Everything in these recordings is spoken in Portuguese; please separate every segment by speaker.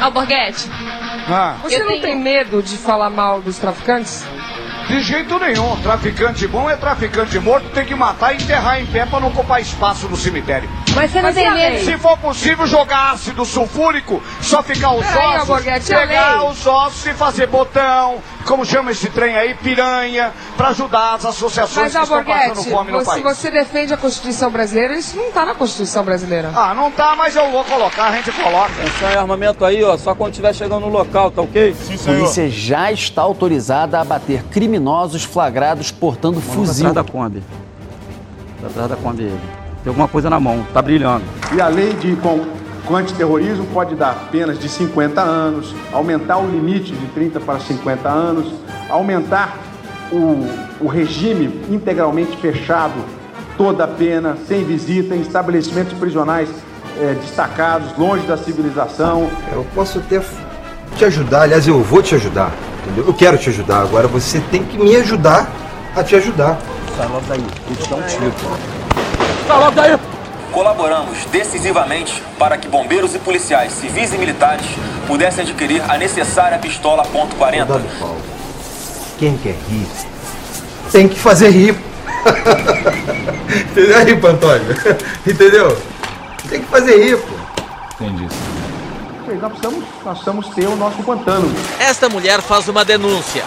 Speaker 1: Alborguete,
Speaker 2: Ah,
Speaker 3: Você não
Speaker 1: tenho-
Speaker 3: tem medo de falar mal dos traficantes?
Speaker 2: de jeito nenhum. Traficante bom é traficante morto, tem que matar e enterrar em pé pra não ocupar espaço no cemitério.
Speaker 4: Mas você não
Speaker 3: Mas
Speaker 4: tem medo.
Speaker 3: lei?
Speaker 2: Se for possível, jogar ácido sulfúrico, só ficar os
Speaker 3: Peraí,
Speaker 2: ossos, pegar os ossos e fazer botão, como chama esse trem aí, piranha, pra ajudar as associações
Speaker 3: Mas,
Speaker 2: que estão passando fome no
Speaker 3: se
Speaker 2: país.
Speaker 3: você defende a Constituição brasileira, isso não tá na Constituição brasileira.
Speaker 2: Ah, não tá, mas eu vou colocar, a gente coloca.
Speaker 5: Atenção e armamento aí, ó, só quando estiver chegando no local, tá ok?
Speaker 6: A polícia já está autorizada a abater criminosos flagrados portando fuzil.
Speaker 5: Atrás da Kombi. Tá atrás da Kombi ele. Tem alguma coisa na mão, tá brilhando.
Speaker 7: E a lei de com, com antiterrorismo pode dar penas de 50 anos, aumentar o limite de 30 para 50 anos, aumentar o, o regime integralmente fechado, toda a pena, sem visita, em estabelecimentos prisionais eh, destacados, longe da civilização.
Speaker 8: Eu posso até te ajudar, aliás, eu vou te ajudar, entendeu? Eu quero te ajudar, agora você tem que me ajudar a te ajudar.
Speaker 5: Sai logo daí, vou te dar um tiro.
Speaker 9: Colaboramos decisivamente para que bombeiros e policiais civis e militares pudessem adquirir a necessária pistola ponto .40.
Speaker 8: Dado pau. Quem quer rir, tem que fazer rir. Entendeu aí, Antônio? Entendeu? Tem que fazer rir, pô.
Speaker 7: Nós precisamos, nós precisamos ter o nosso Guantánamo.
Speaker 10: Esta mulher faz uma denúncia.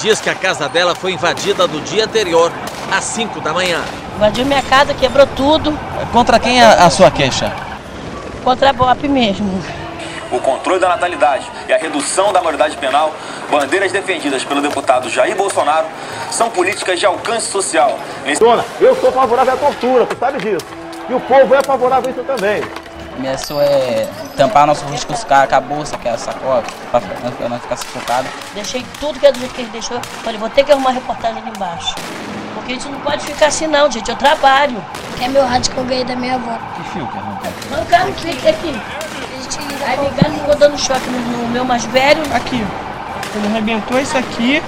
Speaker 10: Diz que a casa dela foi invadida no dia anterior, às 5 da manhã.
Speaker 4: Invadiu minha casa, quebrou tudo.
Speaker 6: Contra quem é a sua queixa?
Speaker 4: Contra a BOP mesmo.
Speaker 9: O controle da natalidade e a redução da maioridade penal, bandeiras defendidas pelo deputado Jair Bolsonaro, são políticas de alcance social.
Speaker 5: Dona, eu sou favorável à tortura, tu sabe disso. E o povo é favorável a isso também.
Speaker 6: Começou é tampar nosso rosto com os caras com a bolsa, que é a sacola, pra não não ficar sufocado.
Speaker 4: Deixei tudo que é do jeito que ele deixou. Falei, vou ter que arrumar reportagem ali embaixo. Porque a gente não pode ficar assim não, gente. Eu trabalho.
Speaker 1: é meu rádio que eu ganhei da minha avó.
Speaker 6: Que fio que arrancou?
Speaker 4: Arrancaram aqui, aqui. Aí ligaram, ficou dando choque no, no meu mais velho.
Speaker 3: Aqui, ele arrebentou isso aqui,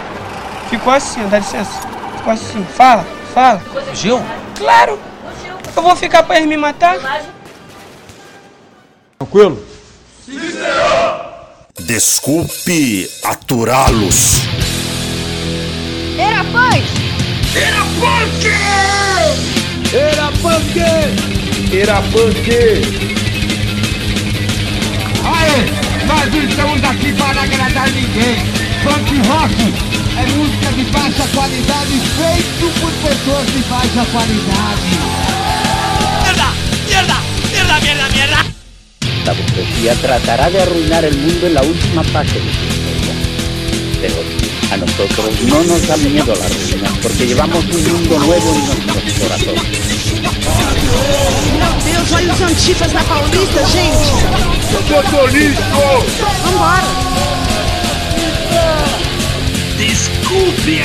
Speaker 3: ficou assim, dá licença. Ficou assim, fala, fala.
Speaker 6: Fugiu?
Speaker 3: Claro! Eu vou ficar pra eles me matar?
Speaker 5: Tranquilo?
Speaker 11: Desculpe aturá-los.
Speaker 4: Era pães!
Speaker 7: Era punk!
Speaker 2: Aê, nós não estamos aqui para agradar ninguém. Punk rock é música de baixa qualidade feito por pessoas de baixa qualidade.
Speaker 6: La burguesía tratará de arruinar el mundo en la última fase de su historia. Pero a nosotros no nos da miedo la ruina, porque llevamos un mundo nuevo en nuestros corazones.
Speaker 4: Deus, olha os antifas na Paulista, gente!
Speaker 2: Eu tô!
Speaker 4: Vambora!
Speaker 7: Desculpe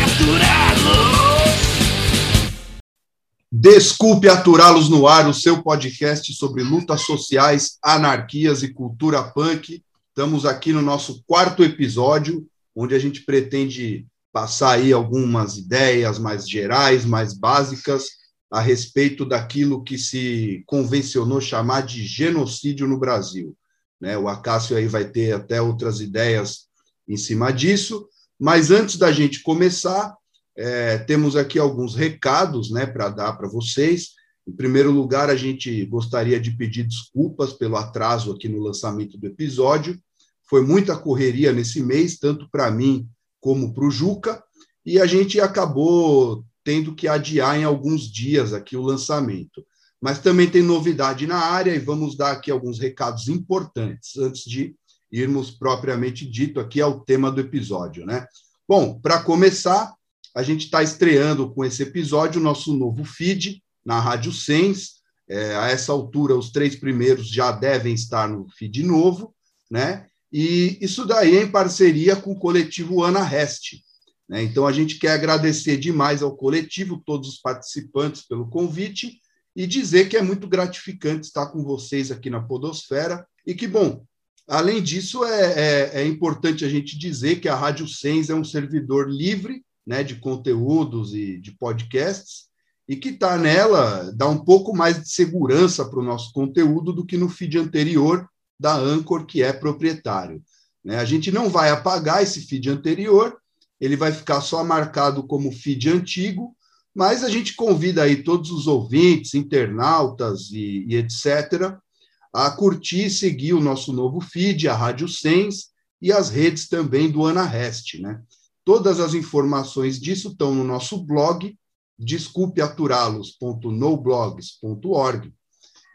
Speaker 7: aturá-los no ar, o seu podcast sobre lutas sociais, anarquias e cultura punk. Estamos aqui no nosso quarto episódio, onde a gente pretende passar aí algumas ideias mais gerais, mais básicas, a respeito daquilo que se convencionou chamar de genocídio no Brasil. Né? O Acácio aí vai ter até outras ideias em cima disso, mas antes da gente começar, é, temos aqui alguns recados né, para dar para vocês. Em primeiro lugar, a gente gostaria de pedir desculpas pelo atraso aqui no lançamento do episódio. Foi muita correria nesse mês, tanto para mim como para o Juca, e a gente acabou tendo que adiar em alguns dias aqui o lançamento. Mas também tem novidade na área e vamos dar aqui alguns recados importantes antes de irmos propriamente dito aqui ao tema do episódio, né? Bom, para começar, a gente está estreando com esse episódio o nosso novo feed na Rádio Sens. É, a essa altura, os três primeiros já devem estar no feed novo, né? E isso daí é em parceria com o coletivo Ana Reste. Né? Então, a gente quer agradecer demais ao coletivo, todos os participantes pelo convite e dizer que é muito gratificante estar com vocês aqui na Podosfera e que, bom, além disso, é, é, é importante a gente dizer que a Rádio Sens é um servidor livre né, de conteúdos e de podcasts, e que está nela, dá um pouco mais de segurança para o nosso conteúdo do que no feed anterior, da Anchor, que é proprietário. Né? A gente não vai apagar esse feed anterior, ele vai ficar só marcado como feed antigo, mas a gente convida aí todos os ouvintes, internautas e, e etc., a curtir e seguir o nosso novo feed, a Rádio Sens, e as redes também do Ana Rest, né? Todas as informações disso estão no nosso blog, desculpeaturalos.noblogs.org,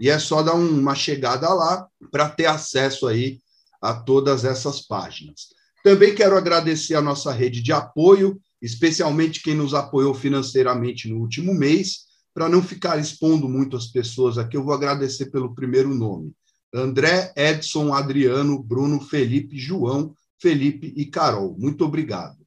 Speaker 7: e é só dar uma chegada lá para ter acesso aí a todas essas páginas. Também quero agradecer a nossa rede de apoio, especialmente quem nos apoiou financeiramente no último mês. Para não ficar expondo muito as pessoas aqui, eu vou agradecer pelo primeiro nome: André, Edson, Adriano, Bruno, Felipe, João, Felipe e Carol. Muito obrigado.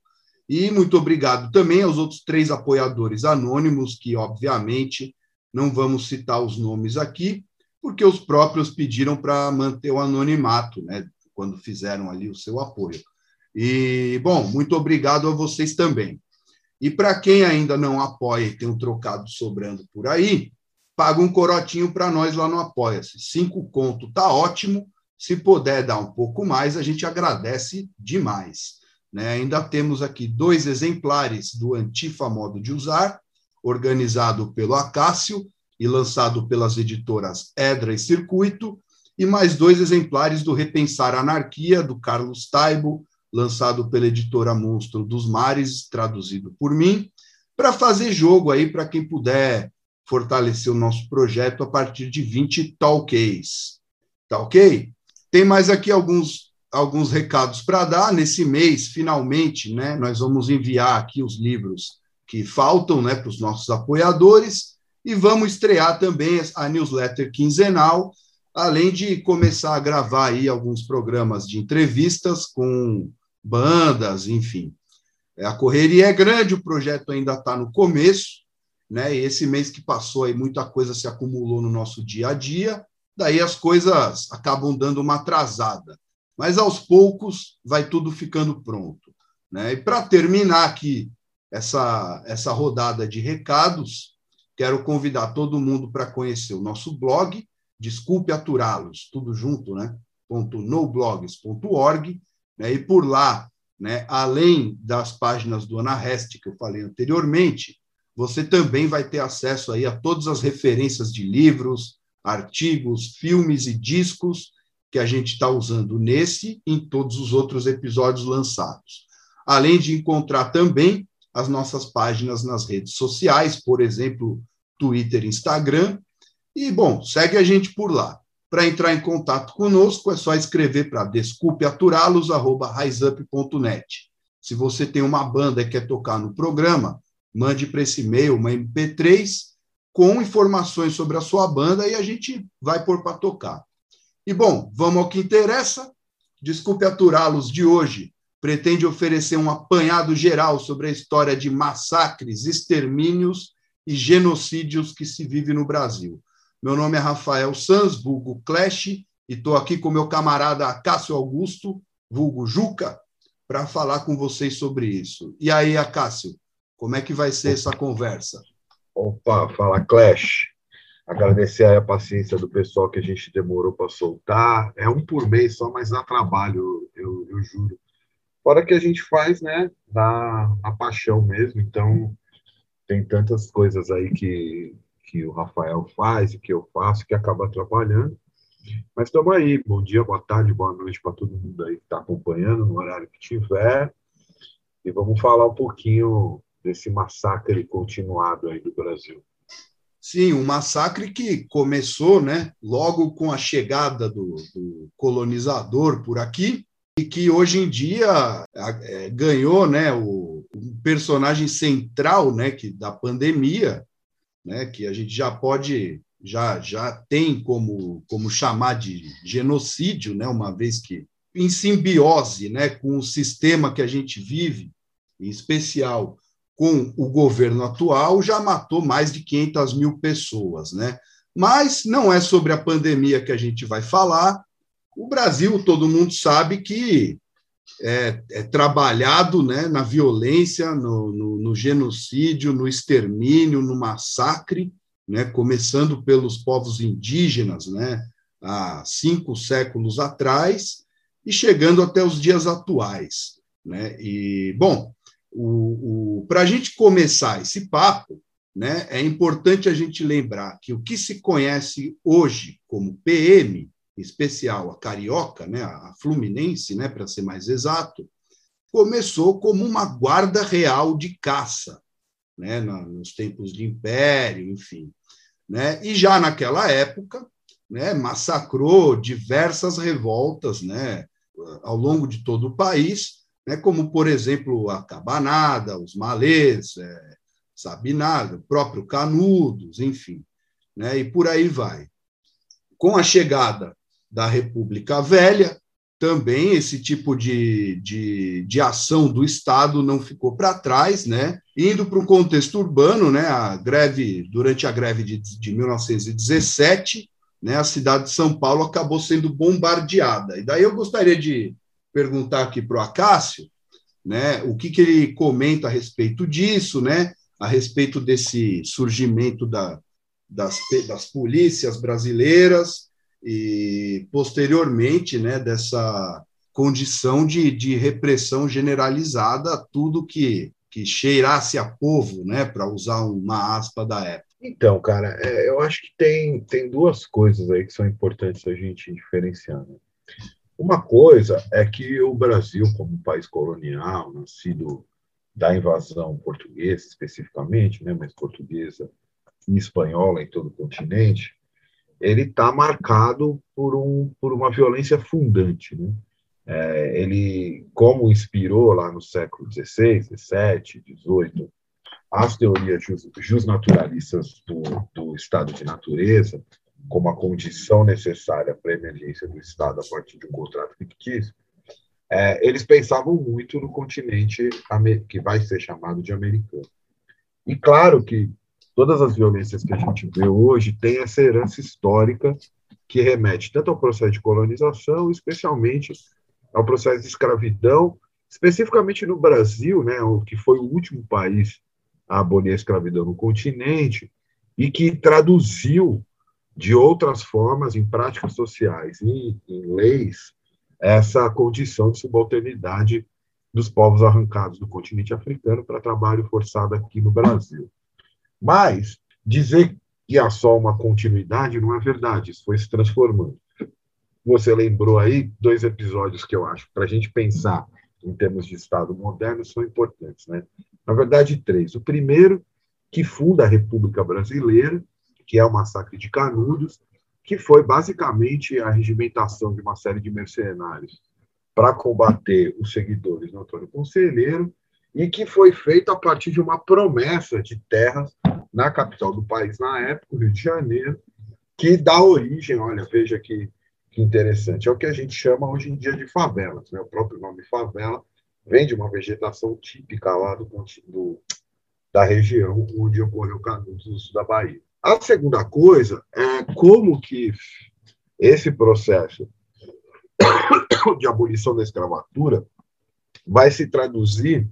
Speaker 7: E muito obrigado também aos outros três apoiadores anônimos, que, obviamente, não vamos citar os nomes aqui, porque os próprios pediram para manter o anonimato, né, quando fizeram ali o seu apoio. E, bom, muito obrigado a vocês também. E para quem ainda não apoia e tem um trocado sobrando por aí, paga um corotinho para nós lá no Apoia-se. Cinco conto tá ótimo. Se puder dar um pouco mais, a gente agradece demais. Né? Ainda temos aqui dois exemplares do Antifa Modo de Usar, organizado pelo Acácio e lançado pelas editoras Edra e Circuito, e mais dois exemplares do Repensar Anarquia, do Carlos Taibo, lançado pela editora Monstro dos Mares, traduzido por mim, para fazer jogo aí para quem puder fortalecer o nosso projeto a partir de 20 talks. Tá ok? Tem mais aqui alguns alguns recados para dar nesse mês, finalmente, né? Nós vamos enviar aqui os livros que faltam, né, para os nossos apoiadores e vamos estrear também a newsletter quinzenal, além de começar a gravar aí alguns programas de entrevistas com bandas, enfim. A correria é grande, o projeto ainda está no começo, né? E esse mês que passou aí muita coisa se acumulou no nosso dia a dia, daí as coisas acabam dando uma atrasada. Mas aos poucos vai tudo ficando pronto, né? E para terminar aqui essa essa rodada de recados, quero convidar todo mundo para conhecer o nosso blog, Desculpe Aturá-los, tudo junto, né? .noblogs.org, né? e por lá, né, além das páginas do Anarrest que eu falei anteriormente, você também vai ter acesso aí a todas as referências de livros, artigos, filmes e discos que a gente está usando nesse e em todos os outros episódios lançados. Além de encontrar também as nossas páginas nas redes sociais, por exemplo, Twitter, Instagram. E, bom, segue a gente por lá. Para entrar em contato conosco, é só escrever para desculpeaturalos.riseup.net. Se você tem uma banda e quer tocar no programa, mande para esse e-mail uma MP3 com informações sobre a sua banda e a gente vai pôr para tocar. E, bom, vamos ao que interessa. Desculpe aturá-los de hoje pretende oferecer um apanhado geral sobre a história de massacres, extermínios e genocídios que se vive no Brasil. Meu nome é Rafael Sanz, vulgo Clash, e estou aqui com meu camarada Acácio Augusto, vulgo Juca, para falar com vocês sobre isso. E aí, Acácio, como é que vai ser essa conversa?
Speaker 12: Opa, fala Clash. Agradecer a paciência do pessoal que a gente demorou para soltar. É um por mês só, mas dá trabalho, eu, eu juro. Fora que a gente faz, né, da a paixão mesmo. Então, tem tantas coisas aí que, que o Rafael faz e que eu faço que acaba atrapalhando. Mas estamos aí. Bom dia, boa tarde, boa noite para todo mundo aí que está acompanhando no horário que tiver. E vamos falar um pouquinho desse massacre continuado aí do Brasil.
Speaker 7: Sim, um massacre que começou, né, logo com a chegada do, do colonizador por aqui, e que hoje em dia é, ganhou né, o, personagem central né, que, da pandemia, né, que a gente já pode, já, já tem como, como chamar de genocídio, né, uma vez que em simbiose né, com o sistema que a gente vive, em especial com o governo atual, já matou mais de 500 mil pessoas. Né? Mas não é sobre a pandemia que a gente vai falar, o Brasil, todo mundo sabe que é, é trabalhado né, na violência, no, no, no, genocídio, no extermínio, no massacre, né, começando pelos povos indígenas, né, há cinco séculos atrás e chegando até os dias atuais. Né? E, bom, o, o para a gente começar esse papo, né, é importante a gente lembrar que o que se conhece hoje como PM, em especial a carioca, né, a fluminense, né, para ser mais exato, começou como uma guarda real de caça, né, nos tempos de império, enfim. Né, e já naquela época, né, massacrou diversas revoltas né, ao longo de todo o país, né, como, por exemplo, a Cabanada, os Malês, é, Sabinada, o próprio Canudos, enfim, né, e por aí vai. Com a chegada da República Velha, também esse tipo de, de, de ação do Estado não ficou para trás, né? Indo para o contexto urbano, né? A greve durante a greve de, de 1917, né? A cidade de São Paulo acabou sendo bombardeada. E daí eu gostaria de perguntar aqui para o Acácio, né? O que, que ele comenta a respeito disso, né? A respeito desse surgimento da, das, das polícias brasileiras e posteriormente, né? Dessa condição de, de repressão generalizada a tudo que, que cheirasse a povo, né? Para usar uma aspa da época.
Speaker 12: Então, cara, é, eu acho que tem, tem duas coisas aí que são importantes a gente diferenciar. Né? Uma coisa é que o Brasil, como país colonial, nascido da invasão portuguesa especificamente, né, mas portuguesa e espanhola em todo o continente, ele está marcado por, um, por uma violência fundante. Né? É, ele, como inspirou lá no século XVI, XVII, XVIII, as teorias justnaturalistas do, do estado de natureza, como a condição necessária para a emergência do Estado a partir de um contrato fictício, é, eles pensavam muito no continente que vai ser chamado de americano. E claro que todas as violências que a gente vê hoje têm essa herança histórica que remete tanto ao processo de colonização, especialmente ao processo de escravidão, especificamente no Brasil, né, o que foi o último país a abolir a escravidão no continente e que traduziu de outras formas em práticas sociais e em leis essa condição de subalternidade dos povos arrancados do continente africano para trabalho forçado aqui no Brasil. Mas dizer que há só uma continuidade não é verdade, isso foi se transformando. Você lembrou aí dois episódios que eu acho, para a gente pensar em termos de Estado moderno, são importantes. Né? Na verdade, três. O primeiro, que funda a República Brasileira, que é o massacre de Canudos, que foi basicamente a regimentação de uma série de mercenários para combater os seguidores do Antônio Conselheiro, e que foi feito a partir de uma promessa de terras na capital do país na época, Rio de Janeiro, que dá origem, olha, veja que, que interessante, é o que a gente chama hoje em dia de favelas. Né? O próprio nome favela vem de uma vegetação típica lá do, do da região onde ocorreu o Canudos, no sul da Bahia. A segunda coisa é como que esse processo de abolição da escravatura vai se traduzir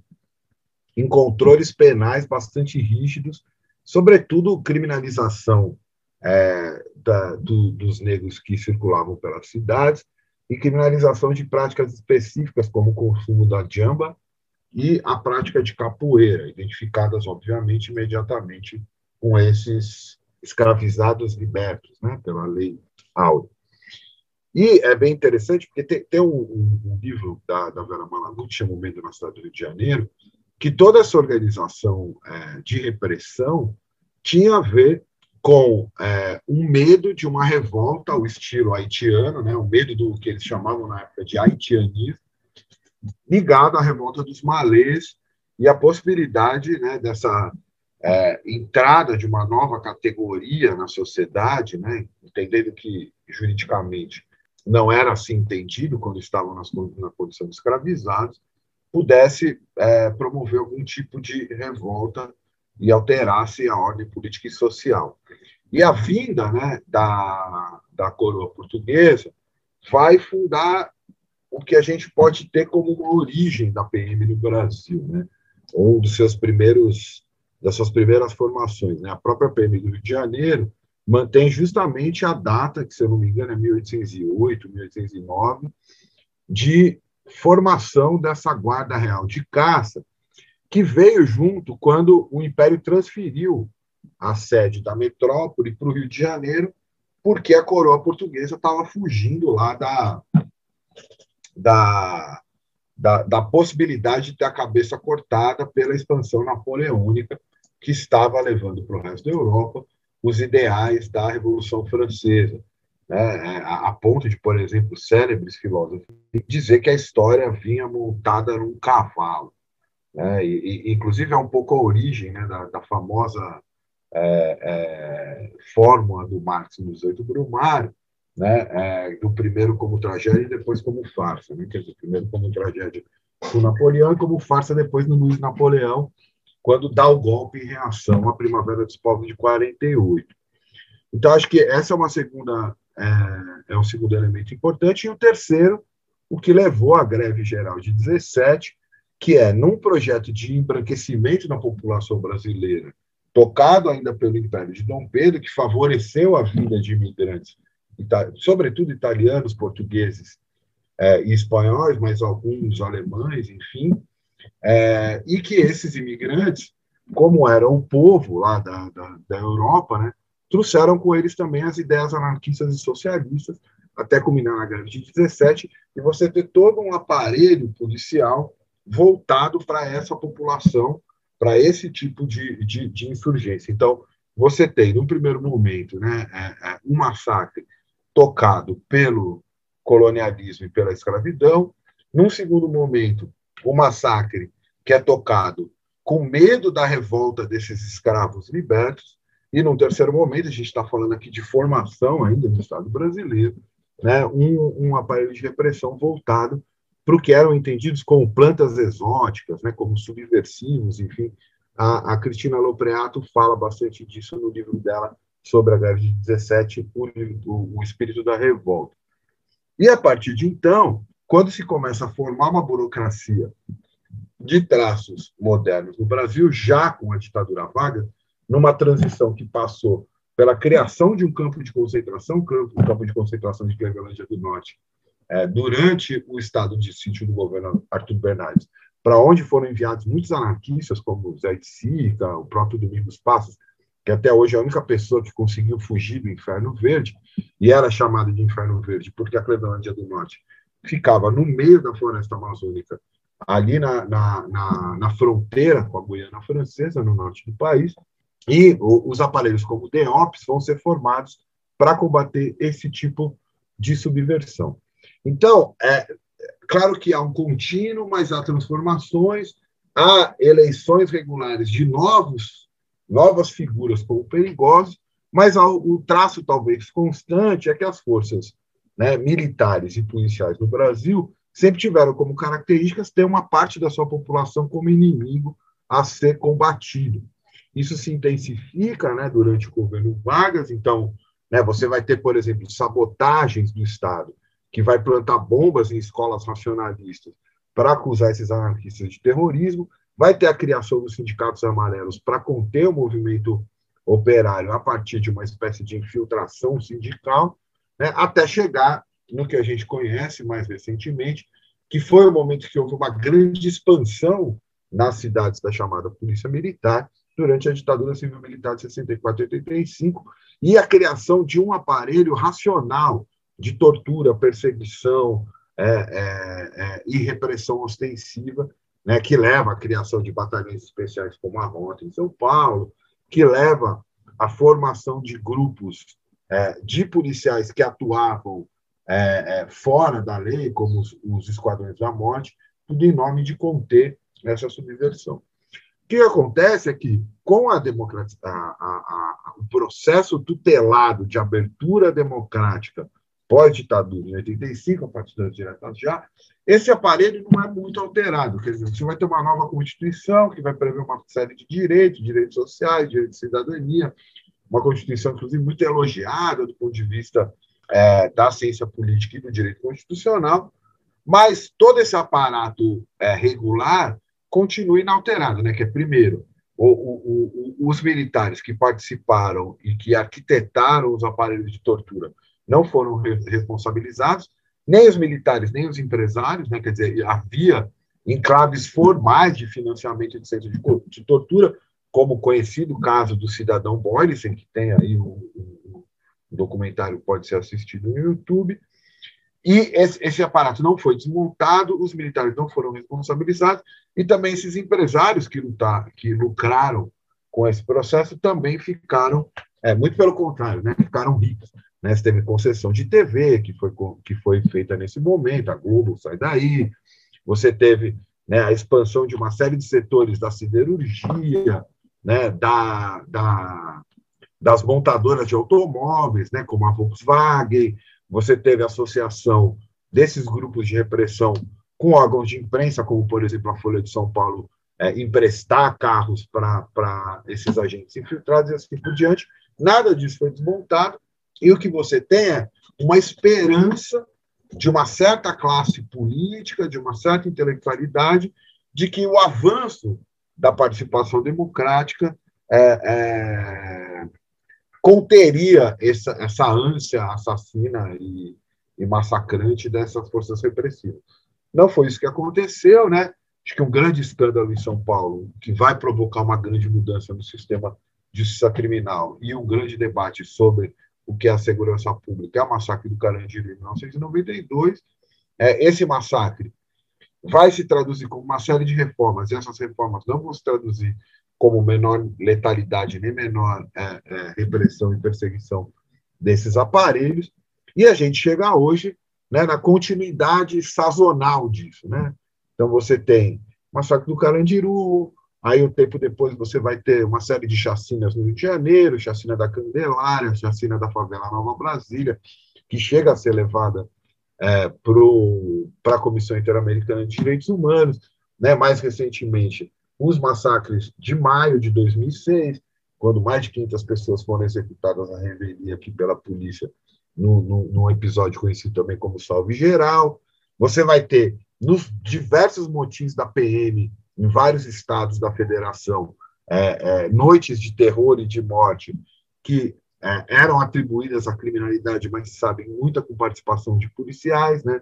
Speaker 12: em controles penais bastante rígidos, sobretudo criminalização é, da, do, dos negros que circulavam pelas cidades e criminalização de práticas específicas como o consumo da jamba e a prática de capoeira, identificadas, obviamente, imediatamente com esses escravizados libertos né, pela lei Áurea. E é bem interessante, porque tem, tem um, um, livro da, da Vera Malaguti, chama O Medo na Cidade do Rio de Janeiro, que toda essa organização é, de repressão tinha a ver com é, um medo de uma revolta ao estilo haitiano, né, o medo do que eles chamavam na época de haitianismo, ligado à revolta dos malês e a possibilidade né, dessa é, entrada de uma nova categoria na sociedade, né, entendendo que juridicamente não era assim entendido quando estavam nas, na condição de escravizados, pudesse é, promover algum tipo de revolta e alterasse a ordem política e social. E a vinda né, da, da coroa portuguesa vai fundar o que a gente pode ter como uma origem da PM no Brasil, né? ou dos seus primeiros das suas primeiras formações. Né? A própria PM do Rio de Janeiro mantém justamente a data, que se eu não me engano é 1808, 1809, de formação dessa guarda real de caça, que veio junto quando o Império transferiu a sede da metrópole para o Rio de Janeiro, porque a coroa portuguesa estava fugindo lá da, da, da, da, possibilidade de ter a cabeça cortada pela expansão napoleônica que estava levando para o resto da Europa os ideais da Revolução Francesa. Né? A, a ponto de, por exemplo, célebres filósofos dizer que a história vinha montada num cavalo. Né? E, e, inclusive, é um pouco a origem né, da, da famosa é, é, fórmula do Marx no 18 Brumário, né, é, do primeiro como tragédia e depois como farsa. Né, quer dizer, primeiro como tragédia com Napoleão e como farsa depois no Luiz Napoleão, quando dá o golpe em reação à Primavera dos Povos de 48. Então, acho que essa é uma segunda é, é um segundo elemento importante. E o terceiro, o que levou à greve geral de 17, que é, num projeto de embranquecimento da população brasileira, tocado ainda pelo Império de Dom Pedro, que favoreceu a vida de imigrantes, sobretudo italianos, portugueses é, e espanhóis, mas alguns alemães, enfim, é, e que esses imigrantes, como eram o povo lá da, da, da Europa, né, trouxeram com eles também as ideias anarquistas e socialistas, até culminar na greve de 17, e você ter todo um aparelho policial voltado para essa população para esse tipo de, de, de, insurgência. Então, você tem, no primeiro momento, né, é, é, um massacre tocado pelo colonialismo e pela escravidão, num segundo momento, o massacre que é tocado com medo da revolta desses escravos libertos, e num terceiro momento, a gente está falando aqui de formação ainda no Estado brasileiro, né, um, um aparelho de repressão voltado para o que eram entendidos como plantas exóticas, né, como subversivos, enfim. A, a Cristina Lopreato fala bastante disso no livro dela sobre a greve de 17, o, o, o espírito da revolta. E a partir de então, quando se começa a formar uma burocracia de traços modernos no Brasil, já com a ditadura vaga, numa transição que passou pela criação de um campo de concentração, o campo de concentração de Clevelândia do Norte, é, durante o estado de sítio do governo Arthur Bernardes, para onde foram enviados muitos anarquistas, como Zé de Sica, o próprio Domingos Passos, que até hoje é a única pessoa que conseguiu fugir do Inferno Verde, e era chamada de Inferno Verde porque a Clevelândia do Norte ficava no meio da floresta amazônica, ali na, na, na, na fronteira com a Guiana Francesa, no norte do país, e o, os aparelhos como o DEOPS vão ser formados para combater esse tipo de subversão. Então, é claro que há um contínuo, mas há transformações, há eleições regulares de novos, novas figuras como perigosos, mas o traço talvez constante é que as forças né, militares e policiais no Brasil sempre tiveram como características ter uma parte da sua população como inimigo a ser combatido. Isso se intensifica né, durante o governo Vargas, então né, você vai ter, por exemplo, sabotagens do Estado que vai plantar bombas em escolas nacionalistas para acusar esses anarquistas de terrorismo, vai ter a criação dos sindicatos amarelos para conter o movimento operário a partir de uma espécie de infiltração sindical, né, até chegar no que a gente conhece mais recentemente, que foi o momento que houve uma grande expansão nas cidades da chamada Polícia Militar, durante a ditadura civil-militar de 64 e 85, e a criação de um aparelho racional de tortura, perseguição é, é, é, e repressão ostensiva, né, que leva à criação de batalhões especiais como a Rota em São Paulo, que leva à formação de grupos é, de policiais que atuavam é, é, fora da lei, como os, os esquadrões da morte, tudo em nome de conter essa subversão. O que acontece é que, com a democracia, a, a, a, o processo tutelado de abertura democrática pós-ditadura em 85, a partir das diretas já, esse aparelho não é muito alterado. Quer dizer, você vai ter uma nova Constituição que vai prever uma série de direitos, direitos sociais, direitos de cidadania, uma Constituição, inclusive, muito elogiada do ponto de vista é, da ciência política e do direito constitucional, mas todo esse aparato é, regular continua inalterado, né? que é, primeiro, o, o, o, os militares que participaram e que arquitetaram os aparelhos de tortura não foram re responsabilizados, nem os militares, nem os empresários, né? quer dizer, havia enclaves formais de financiamento de centros de, de tortura, como o conhecido caso do cidadão Boylissen, que tem aí o, o, o documentário pode ser assistido no YouTube, e esse, esse, aparato não foi desmontado, os militares não foram responsabilizados, e também esses empresários que, lutar, que lucraram com esse processo também ficaram, é, muito pelo contrário, né, ficaram ricos. Né? Você teve concessão de TV, que foi, que foi feita nesse momento, a Globo sai daí, você teve né, a expansão de uma série de setores da siderurgia, né, da, da, das montadoras de automóveis, né, como a Volkswagen, você teve associação desses grupos de repressão com órgãos de imprensa, como, por exemplo, a Folha de São Paulo, é, emprestar carros para esses agentes infiltrados e assim por diante. Nada disso foi desmontado, e o que você tem é uma esperança de uma certa classe política, de uma certa intelectualidade, de que o avanço da participação democrática é, é, conteria essa, essa ânsia assassina e, e massacrante dessas forças repressivas. Não foi isso que aconteceu, né? Acho que um grande escândalo em São Paulo, que vai provocar uma grande mudança no sistema de justiça criminal e um grande debate sobre o que é a segurança pública, é o massacre do Carandiru em 1992. É, esse massacre vai se traduzir como uma série de reformas, e essas reformas não vão se traduzir como menor letalidade nem menor é, é, repressão e perseguição desses aparelhos, e a gente chega hoje né, na continuidade sazonal disso. Né? Então, você tem massacre do Carandiru, Aí, um tempo depois, você vai ter uma série de chacinas no Rio de Janeiro, chacina da Candelária, chacina da favela Nova Brasília, que chega a ser levada é, para a Comissão Interamericana de Direitos Humanos. Né? Mais recentemente, os massacres de maio de 2006, quando mais de 500 pessoas foram executadas na revelia aqui pela polícia, no, num episódio conhecido também como Salve Geral. Você vai ter, nos diversos motivos da PM, em vários estados da federação é, é, noites de terror e de morte que é, eram atribuídas à criminalidade, mas sabem muita com participação de policiais, né?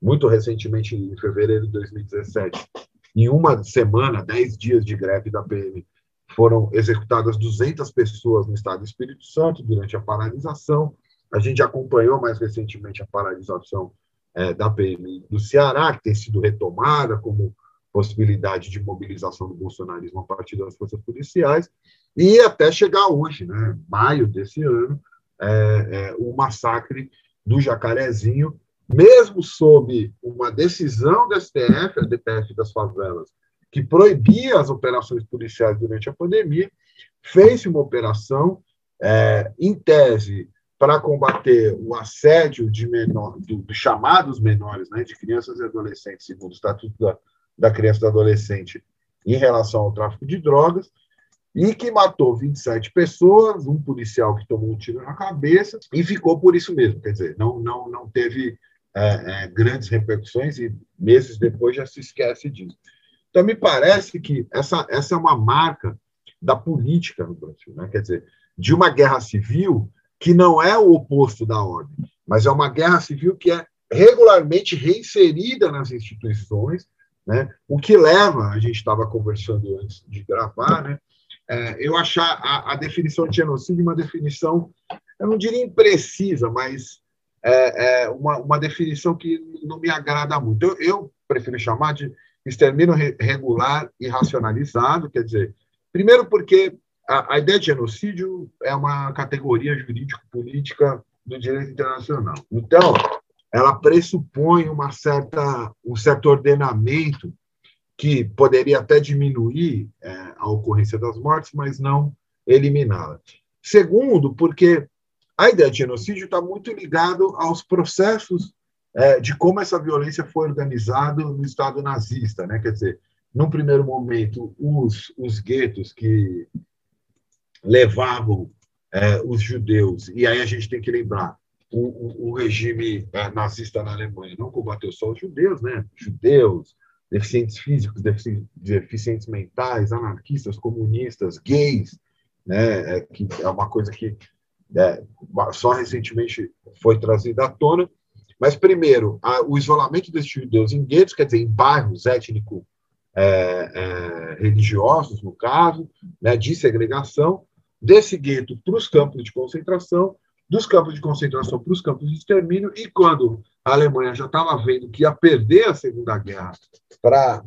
Speaker 12: Muito recentemente, em fevereiro de 2017, em uma semana, dez dias de greve da PM, foram executadas 200 pessoas no estado do Espírito Santo durante a paralisação. A gente acompanhou mais recentemente a paralisação é, da PM do Ceará, que tem sido retomada como possibilidade de mobilização do bolsonarismo a partir das forças policiais, e até chegar hoje, né, maio desse ano, é, é, o massacre do Jacarezinho, mesmo sob uma decisão do STF, a DPF das favelas, que proibia as operações policiais durante a pandemia, fez uma operação, é, em tese, para combater o assédio de menor, do chamados menores, né, de crianças e adolescentes, segundo o Estatuto da, da criança e do adolescente em relação ao tráfico de drogas, e que matou 27 pessoas, um policial que tomou um tiro na cabeça, e ficou por isso mesmo. Quer dizer, não, não, não teve é, é, grandes repercussões e meses depois já se esquece disso. Então, me parece que essa, essa é uma marca da política no Brasil, né? quer dizer, de uma guerra civil que não é o oposto da ordem, mas é uma guerra civil que é regularmente reinserida nas instituições né? O que leva, a gente estava conversando antes de gravar, né? É, eu achar a, a, definição de genocídio uma definição, eu não diria imprecisa, mas é, é uma, uma, definição que não me agrada muito. Eu, eu prefiro chamar de extermínio regular e racionalizado, quer dizer, primeiro porque a, a ideia de genocídio é uma categoria jurídico-política do direito internacional. Então, ela pressupõe uma certa, um certo ordenamento que poderia até diminuir é, a ocorrência das mortes, mas não eliminá-la. Segundo, porque a ideia de genocídio está muito ligado aos processos é, de como essa violência foi organizada no Estado nazista, né? Quer dizer, num primeiro momento, os, os guetos que levavam é, os judeus, e aí a gente tem que lembrar, o, o, o regime é, nazista na Alemanha não combateu só os judeus, né? Judeus, deficientes físicos, deficientes mentais, anarquistas, comunistas, gays, né, é, que é uma coisa que é, só recentemente foi trazida à tona. Mas, primeiro, a, o isolamento desses judeus em guetos, quer dizer, em bairros étnicos é, é, religiosos, no caso, né, de segregação, desse gueto para os campos de concentração, dos campos de concentração para os campos de extermínio, e quando a Alemanha já estava vendo que ia perder a Segunda Guerra para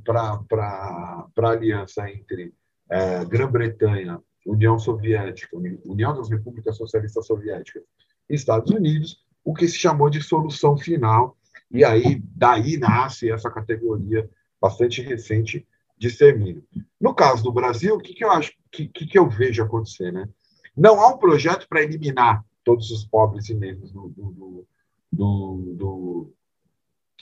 Speaker 12: a aliança entre é, Grã-Bretanha, União Soviética, União das Repúblicas Socialistas Soviéticas e Estados Unidos, o que se chamou de solução final, e aí daí nasce essa categoria bastante recente de extermínio. No caso do Brasil, o que, que eu acho, que, que, eu vejo acontecer, né? Não há um projeto para eliminar todos os pobres e negros do, do, do, do,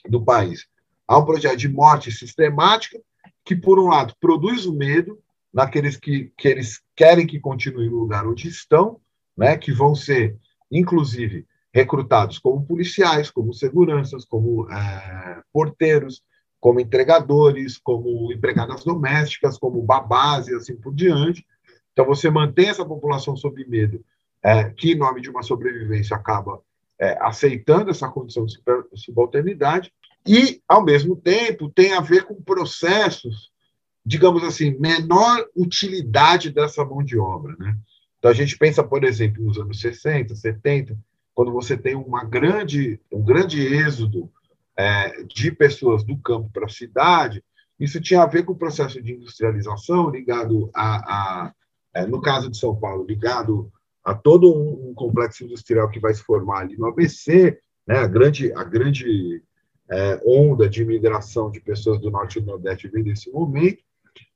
Speaker 12: do país. Há um projeto de morte sistemática que, por um lado, produz o medo naqueles que, que eles querem que continue no lugar onde estão, né, que vão ser, inclusive, recrutados como policiais, como seguranças, como é, porteiros, como entregadores, como empregadas domésticas, como babás e assim por diante. Então, você mantém essa população sob medo, é, que, em nome de uma sobrevivência, acaba é, aceitando essa condição de subalternidade, e, ao mesmo tempo, tem a ver com processos, digamos assim, menor utilidade dessa mão de obra. Né? Então, a gente pensa, por exemplo, nos anos 60, 70, quando você tem uma grande, um grande êxodo é, de pessoas do campo para a cidade, isso tinha a ver com o processo de industrialização ligado a, a é, no caso de São Paulo, ligado a todo um, um, complexo industrial que vai se formar ali no ABC, né, a grande, a grande é, onda de imigração de pessoas do Norte e do Nordeste vem desse momento.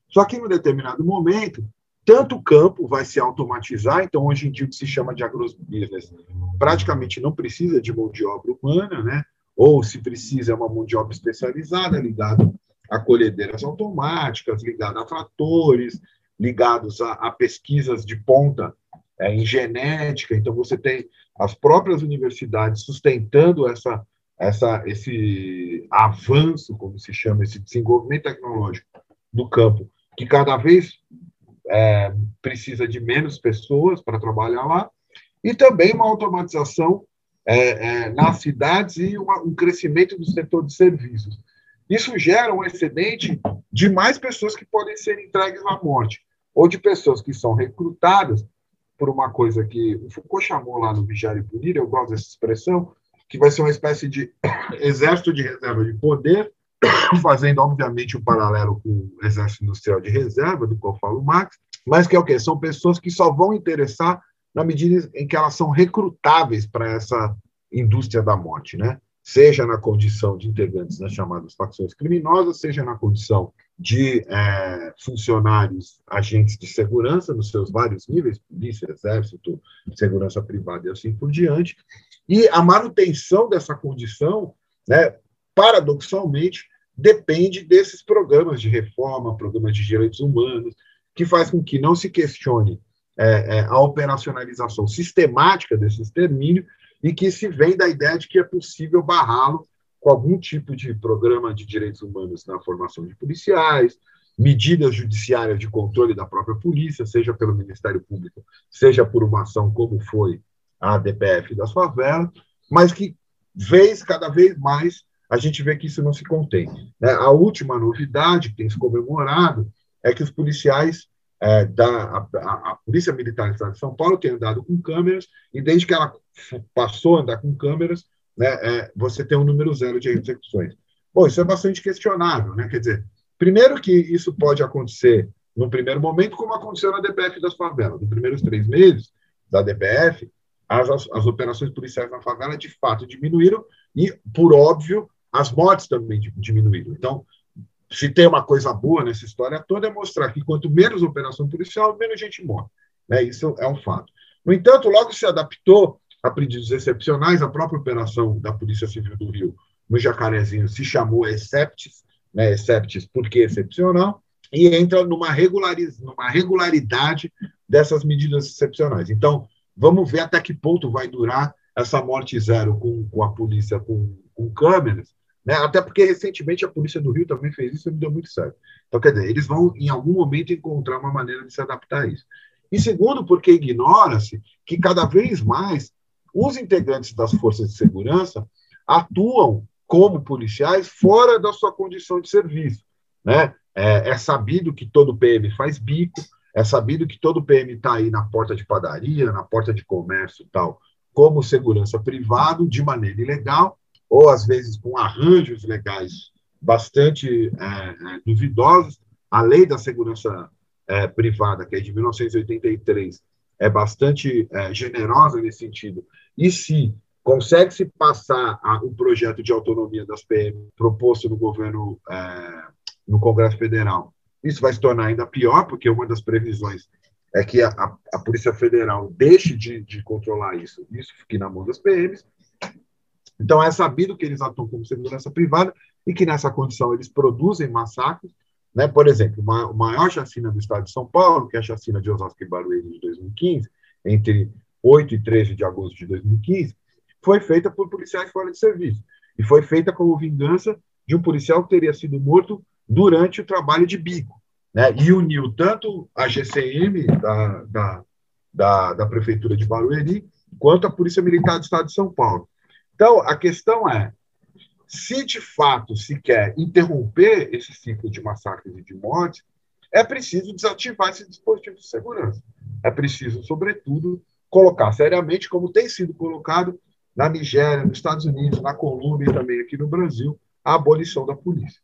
Speaker 12: Só que, em um determinado momento, tanto o campo vai se automatizar, então, hoje em dia, o que se chama de agrobusiness praticamente não precisa de mão de obra humana, né? ou, se precisa, é uma mão de obra especializada, ligada a colhedeiras automáticas, ligada a tratores, ligados a, a pesquisas de ponta é, em genética. Então, você tem as próprias universidades sustentando essa, essa, esse avanço, como se chama, esse desenvolvimento tecnológico do campo, que cada vez é, precisa de menos pessoas para trabalhar lá, e também uma automatização é, é, nas cidades e uma, um crescimento do setor de serviços. Isso gera um excedente de mais pessoas que podem ser entregues à morte, ou de pessoas que são recrutadas por uma coisa que o Foucault chamou lá no e Punir, eu gosto dessa expressão, que vai ser uma espécie de exército de reserva de poder, fazendo, obviamente, um paralelo com o exército industrial de reserva, do qual fala o Marx, mas que é o quê? São pessoas que só vão interessar na medida em que elas são recrutáveis para essa indústria da morte, né? Seja na condição de integrantes das chamadas facções criminosas, seja na condição de é, funcionários, agentes de segurança nos seus vários níveis, polícia, exército, segurança privada e assim por diante. E a manutenção dessa condição, né, paradoxalmente, depende desses programas de reforma, programas de direitos humanos, que faz com que não se questione é, é, a operacionalização sistemática desse extermínio e que se vem da ideia de que é possível barrá-lo com algum tipo de programa de direitos humanos na formação de policiais, medidas judiciárias de controle da própria polícia, seja pelo Ministério Público, seja por uma ação como foi a DPF das favelas, mas que, vez, cada vez mais, a gente vê que isso não se contém. Né? A última novidade que tem se comemorado é que os policiais é, da a, a, Polícia Militar de São Paulo tem andado com câmeras, e desde que ela passou a andar com câmeras, né, é, você tem um número zero de execuções. Bom, isso é bastante questionável, né? Quer dizer, primeiro que isso pode acontecer no primeiro momento, como aconteceu na DPF das favelas. Nos primeiros três meses da DPF, as, as operações policiais na favela de fato diminuíram e, por óbvio, as mortes também diminuíram. Então, se tem uma coisa boa nessa história toda, é mostrar que quanto menos operação policial, menos gente morre. Né? Isso é um fato. No entanto, logo se adaptou a pedidos excepcionais, a própria operação da Polícia Civil do Rio no Jacarezinho se chamou Exceptis, né? Exceptis porque excepcional, e entra numa, regulariz... numa regularidade dessas medidas excepcionais. Então, vamos ver até que ponto vai durar essa morte zero com, com a polícia com, com câmeras, Né? Até porque recentemente a polícia do Rio também fez isso e não deu muito certo. Então, quer dizer, eles vão em algum momento encontrar uma maneira de se adaptar a isso. E segundo, porque ignora-se que cada vez mais os integrantes das forças de segurança atuam como policiais fora da sua condição de serviço. Né? É, é sabido que todo PM faz bico, é sabido que todo PM está aí na porta de padaria, na porta de comércio tal, como segurança privado, de maneira ilegal, ou às vezes com arranjos legais bastante é, é, duvidosos. A lei da segurança é, privada, que é de 1983, é bastante é, generosa nesse sentido. E se consegue-se passar a, o projeto de autonomia das PM proposto no governo, é, no Congresso Federal, isso vai se tornar ainda pior, porque uma das previsões é que a, a, a Polícia Federal deixe de, de controlar isso, isso fique na mão das PMs, então, é sabido que eles atuam como segurança privada e que, nessa condição, eles produzem massacres. Né? Por exemplo, uma, maior chacina do estado de São Paulo, que é a chacina de Osasco e Barueri de 2015, entre 8 e 13 de agosto de 2015, foi feita por policiais fora de serviço. E foi feita como vingança de um policial que teria sido morto durante o trabalho de bico. Né? E uniu tanto a GCM da, da, da, da Prefeitura de Barueri, quanto a Polícia Militar do Estado de São Paulo. Então, a questão é: se de fato se quer interromper esse ciclo de massacres e de mortes, é preciso desativar esse dispositivo de segurança. É preciso, sobretudo, colocar seriamente, como tem sido colocado na Nigéria, nos Estados Unidos, na Colômbia e também aqui no Brasil, a abolição da polícia.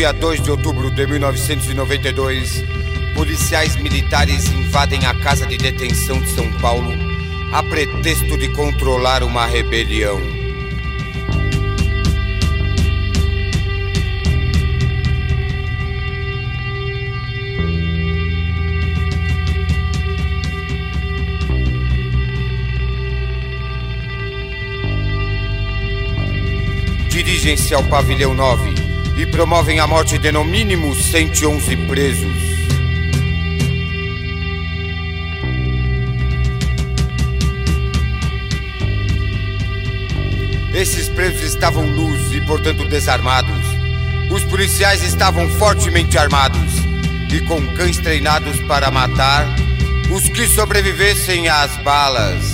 Speaker 13: Dia 2 de outubro de 1992, policiais militares invadem a casa de detenção de São Paulo a pretexto de controlar uma rebelião. Dirigem-se ao pavilhão 9 e promovem a morte de no mínimo 111 presos. Esses presos estavam nus e, portanto, desarmados. Os policiais estavam fortemente armados e com cães treinados para matar os que sobrevivessem às balas.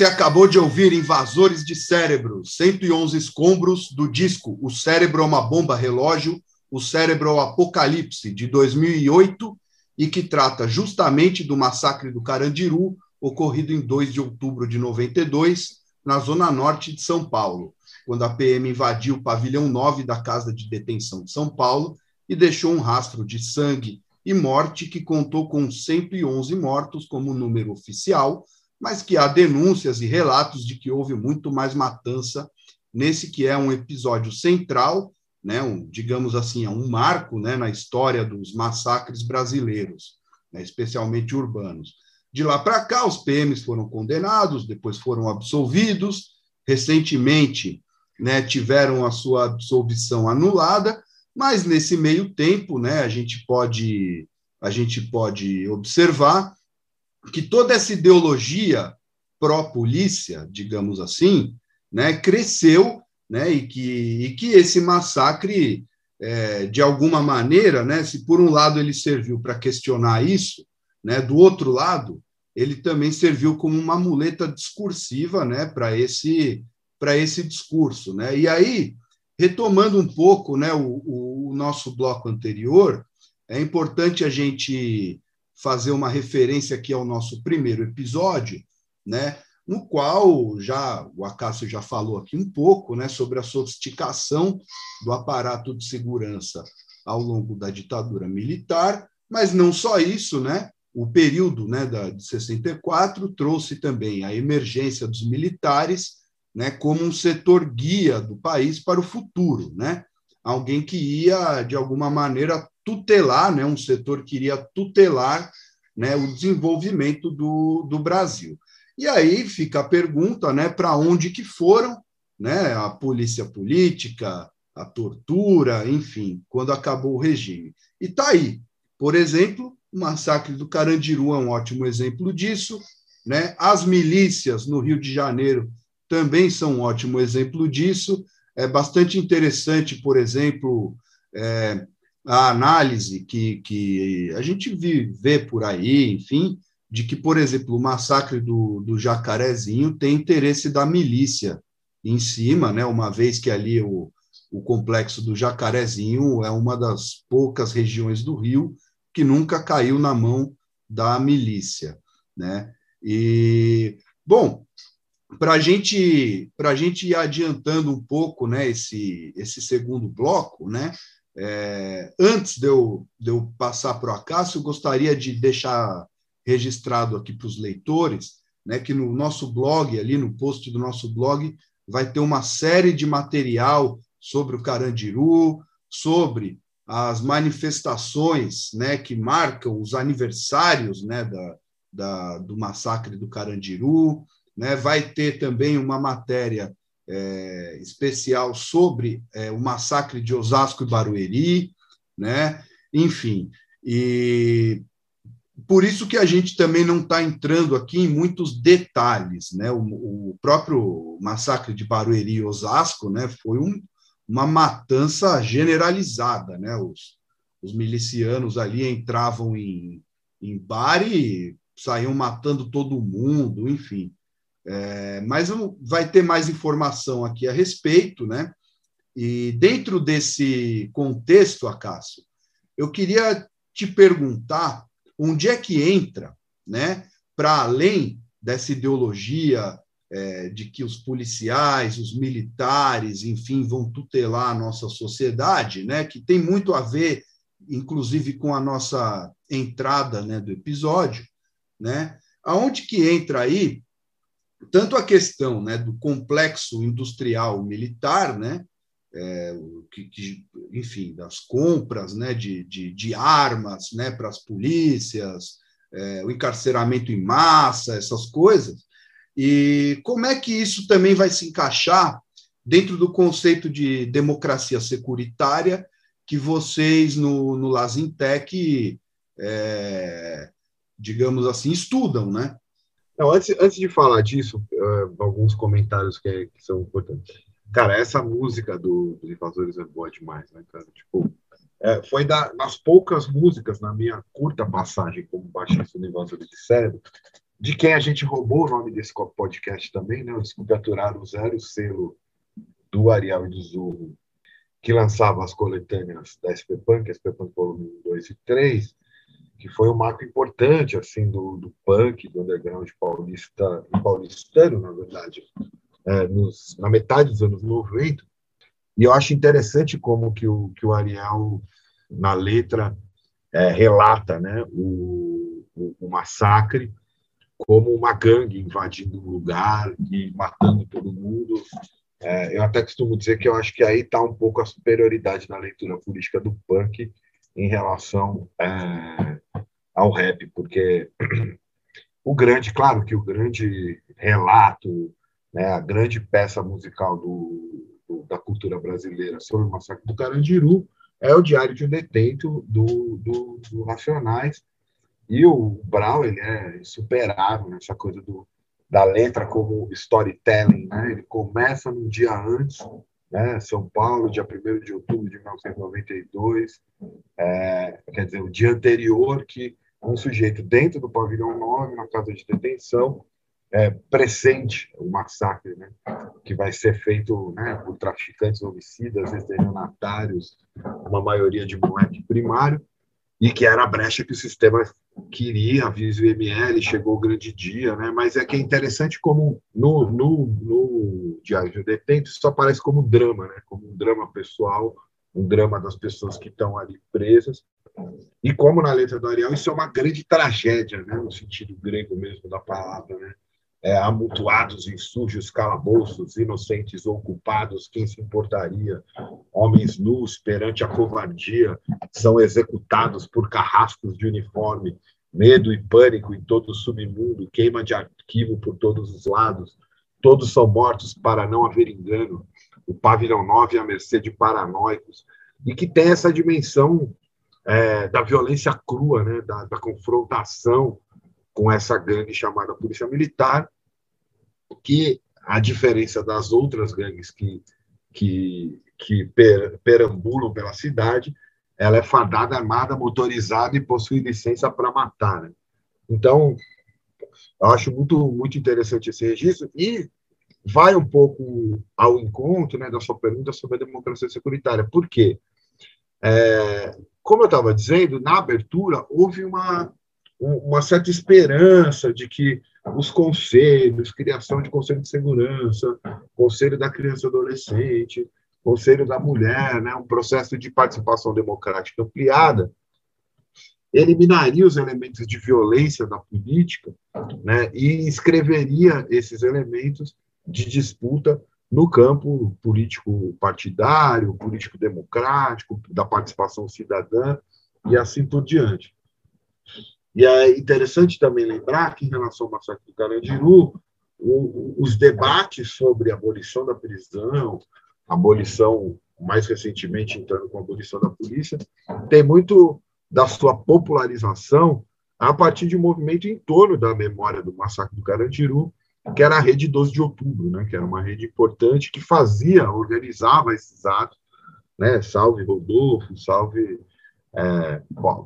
Speaker 7: Você acabou de ouvir Invasores de Cérebro, 111 escombros do disco O Cérebro é uma Bomba Relógio, O Cérebro é o Apocalipse, de 2008, e que trata justamente do massacre do Carandiru, ocorrido em 2 de outubro de 92, na zona norte de São Paulo, quando a PM invadiu o pavilhão 9 da Casa de Detenção de São Paulo e deixou um rastro de sangue e morte que contou com 111 mortos como número oficial, mas que há denúncias e relatos de que houve muito mais matança nesse que é um episódio central, né, um, digamos assim, é um marco né, na história dos massacres brasileiros, né, especialmente urbanos. De lá para cá, os PMs foram condenados, depois foram absolvidos, recentemente né, tiveram a sua absolvição anulada, mas nesse meio tempo, né, a gente pode a gente pode observar que toda essa ideologia pró-polícia, digamos assim, né, cresceu, né, e que, e que esse massacre, é, de alguma maneira, né, se por um lado ele serviu para questionar isso, né, do outro lado, ele também serviu como uma muleta discursiva né, para esse, esse discurso. Né? E aí, retomando um pouco né, o, o nosso bloco anterior, é importante a gente fazer uma referência aqui ao nosso primeiro episódio, né, no qual já o Acácio já falou aqui um pouco né, sobre a sofisticação do aparato de segurança ao longo da ditadura militar, mas não só isso, né? O período né, da, de 64 trouxe também a emergência dos militares né, como um setor guia do país para o futuro, né? Alguém que ia, de alguma maneira, tutelar, né, um setor que iria tutelar né, o desenvolvimento do, do Brasil. E aí fica a pergunta né, para onde que foram né, a polícia política, a tortura, enfim, quando acabou o regime. E está aí, por exemplo, o massacre do Carandiru é um ótimo exemplo disso. Né? As milícias no Rio de Janeiro também são um ótimo exemplo disso. É bastante interessante, por exemplo, é, a análise que, que a gente vê por aí, enfim, de que, por exemplo, o massacre do, do Jacarezinho tem interesse da milícia em cima, né, uma vez que ali o, o complexo do Jacarezinho é uma das poucas regiões do Rio que nunca caiu na mão da milícia. Né? E, bom, para gente, a gente ir adiantando um pouco né, esse, esse segundo bloco, né, é, antes de eu, de eu passar para o Acácio, gostaria de deixar registrado aqui para os leitores né, que no nosso blog, ali no post do nosso blog, vai ter uma série de material sobre o Carandiru, sobre as manifestações né, que marcam os aniversários né, da, da, do massacre do Carandiru. Né, vai ter também uma matéria é, especial sobre é, o massacre de Osasco e Barueri, né? enfim. E por isso que a gente também não está entrando aqui em muitos detalhes. Né? O, o, próprio massacre de Barueri e Osasco né, foi um, uma matança generalizada. Né? Os, os milicianos ali entravam em, em bar e saíam matando todo mundo, enfim. É, mas vai ter mais informação aqui a respeito, né? E dentro desse contexto, Acácio, eu queria te perguntar onde é que entra, né? Para além dessa ideologia é, de que os policiais, os militares, enfim, vão tutelar a nossa sociedade, né? Que tem muito a ver, inclusive, com a nossa entrada, né, do episódio, né? Aonde que entra aí tanto a questão né, do complexo industrial militar, né, é, que, que, enfim, das compras né, de, de, de armas né, para as polícias, é, o encarceramento em massa, essas coisas, e como é que isso também vai se encaixar dentro do conceito de democracia securitária que vocês no, no Lazintec, é, digamos assim, estudam, né?
Speaker 12: Não, antes, antes de falar disso, uh, alguns comentários que, que, são importantes. Cara, essa música do, dos Invasores é boa demais, né, cara? Tipo, é, foi da, das poucas músicas na minha curta passagem como baixista do Invasores de Cérebro de quem a gente roubou o nome desse podcast também, né? Desculpe Aturar o Zero, selo do Ariel e do Zurro, que lançava as coletâneas da SP Punk, SP Punk volume 2 e 3, que foi um marco importante assim do, do punk, do underground paulista, paulistano, na verdade, é, nos, na metade dos anos 90. E eu acho interessante como que o, que o Ariel, na letra, é, relata né, o, o, o massacre como uma gangue invadindo um lugar e matando todo mundo. É, eu até costumo dizer que eu acho que aí está um pouco a superioridade na leitura política do punk em relação é, ao rap, porque o grande, claro que o grande relato, né, a grande peça musical do, do, da cultura brasileira sobre o massacre do Carandiru é o Diário de um Detento do, do, do Racionais, e o Brown ele é insuperável nessa coisa do, da letra como storytelling. Né? Ele começa no dia antes, né? São Paulo, dia 1 de outubro de 1992, é, quer dizer, o dia anterior que um sujeito dentro do pavilhão 9, na casa de detenção, é, pressente o massacre, né? que vai ser feito né, por traficantes homicidas, estelionatários, uma maioria de moleque primário, e que era a brecha que o sistema queria, avisa o ML, chegou o grande dia, né? Mas é que é interessante como no, no, no Diário de um Detento isso aparece como drama, né? Como um drama pessoal, um drama das pessoas que estão ali presas. E como na letra do Ariel, isso é uma grande tragédia, né? No sentido grego mesmo da palavra, né? É, amutuados em sujos calabouços, inocentes ou culpados, quem se importaria? Homens nus perante a covardia são executados por carrascos de uniforme, medo e pânico em todo o submundo, queima de arquivo por todos os lados, todos são mortos para não haver engano, o pavilhão 9 é à mercê de paranoicos, e que tem essa dimensão é, da violência crua, né, da, da confrontação com essa gangue chamada Polícia Militar, que a diferença das outras gangues que, que, que per, perambulam pela cidade, ela é fadada, armada, motorizada e possui licença para matar. Né? Então, acho muito, muito interessante esse registro e vai um pouco ao encontro né, da sua pergunta sobre a democracia securitária. Por quê? É, como eu estava dizendo, na abertura houve uma, uma certa esperança de que os conselhos, criação de conselho de segurança, conselho da criança e adolescente, conselho da mulher, né, um processo de participação democrática ampliada, eliminaria os elementos de violência da política né, e escreveria esses elementos de disputa no campo político partidário, político democrático, da participação cidadã e assim por diante. E é interessante também lembrar que, em relação ao massacre do Carandiru, o, os debates sobre a abolição da prisão, abolição, mais recentemente entrando com a abolição da polícia, tem muito da sua popularização a partir de um movimento em torno da memória do massacre do Carandiru, que era a rede 12 de outubro, né, que era uma rede importante que fazia, organizava esses atos, né, salve Rodolfo, salve é,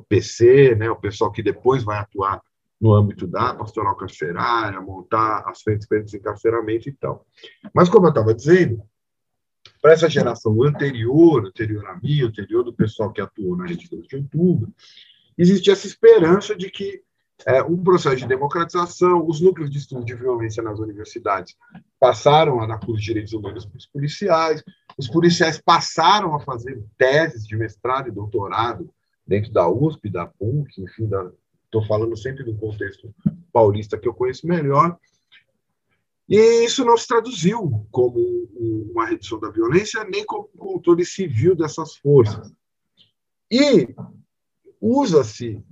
Speaker 12: PC, né, o pessoal que depois vai atuar no âmbito da pastoral carcerária, montar as frentes para desencarceramento e tal. Mas, como eu estava dizendo, para essa geração anterior, anterior a mim, anterior do pessoal que atuou na rede 12 de outubro, existia essa esperança de que é, um processo de democratização, os núcleos de estudo de violência nas universidades passaram a dar curso de direitos humanos para os policiais, os policiais passaram a fazer teses de mestrado e doutorado dentro da USP, da PUC, enfim, estou falando sempre do contexto paulista que eu conheço melhor, e isso não se traduziu como uma redução da violência, nem como controle civil dessas forças. E usa-se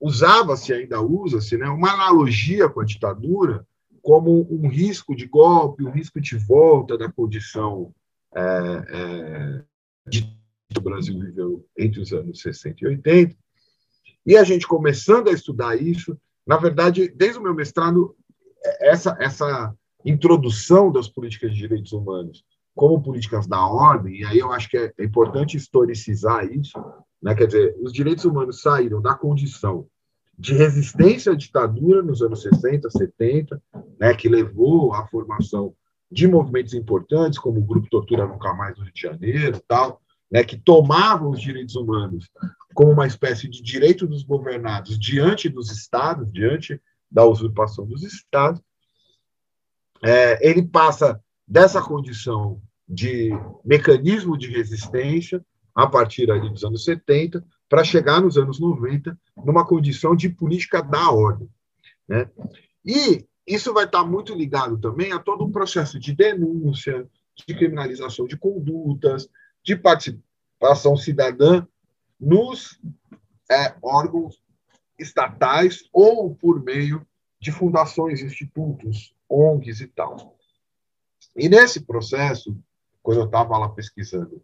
Speaker 12: usava-se, ainda usa-se, né, uma analogia com a ditadura como um risco de golpe, um risco de volta da condição é, é, de que o Brasil viveu entre os anos 60 e 80. E a gente começando a estudar isso, na verdade, desde o meu mestrado, essa, essa introdução das políticas de direitos humanos como políticas da ordem, e aí eu acho que é importante historicizar isso, né? quer dizer, os direitos humanos saíram da condição de resistência à ditadura nos anos 60, 70, né, que levou à formação de movimentos importantes, como o Grupo Tortura Nunca Mais no Rio de Janeiro, tal, né, que tomavam os direitos humanos como uma espécie de direito dos governados diante dos estados, diante da usurpação dos estados, é, ele passa dessa condição de mecanismo de resistência a partir ali dos anos 70 para chegar nos anos 90 numa condição de política da ordem, né? E isso vai estar muito ligado também a todo um processo de denúncia, de criminalização de condutas, de participação cidadã nos é, órgãos estatais ou por meio de fundações, institutos, ONGs e tal. E nesse processo, quando eu estava lá pesquisando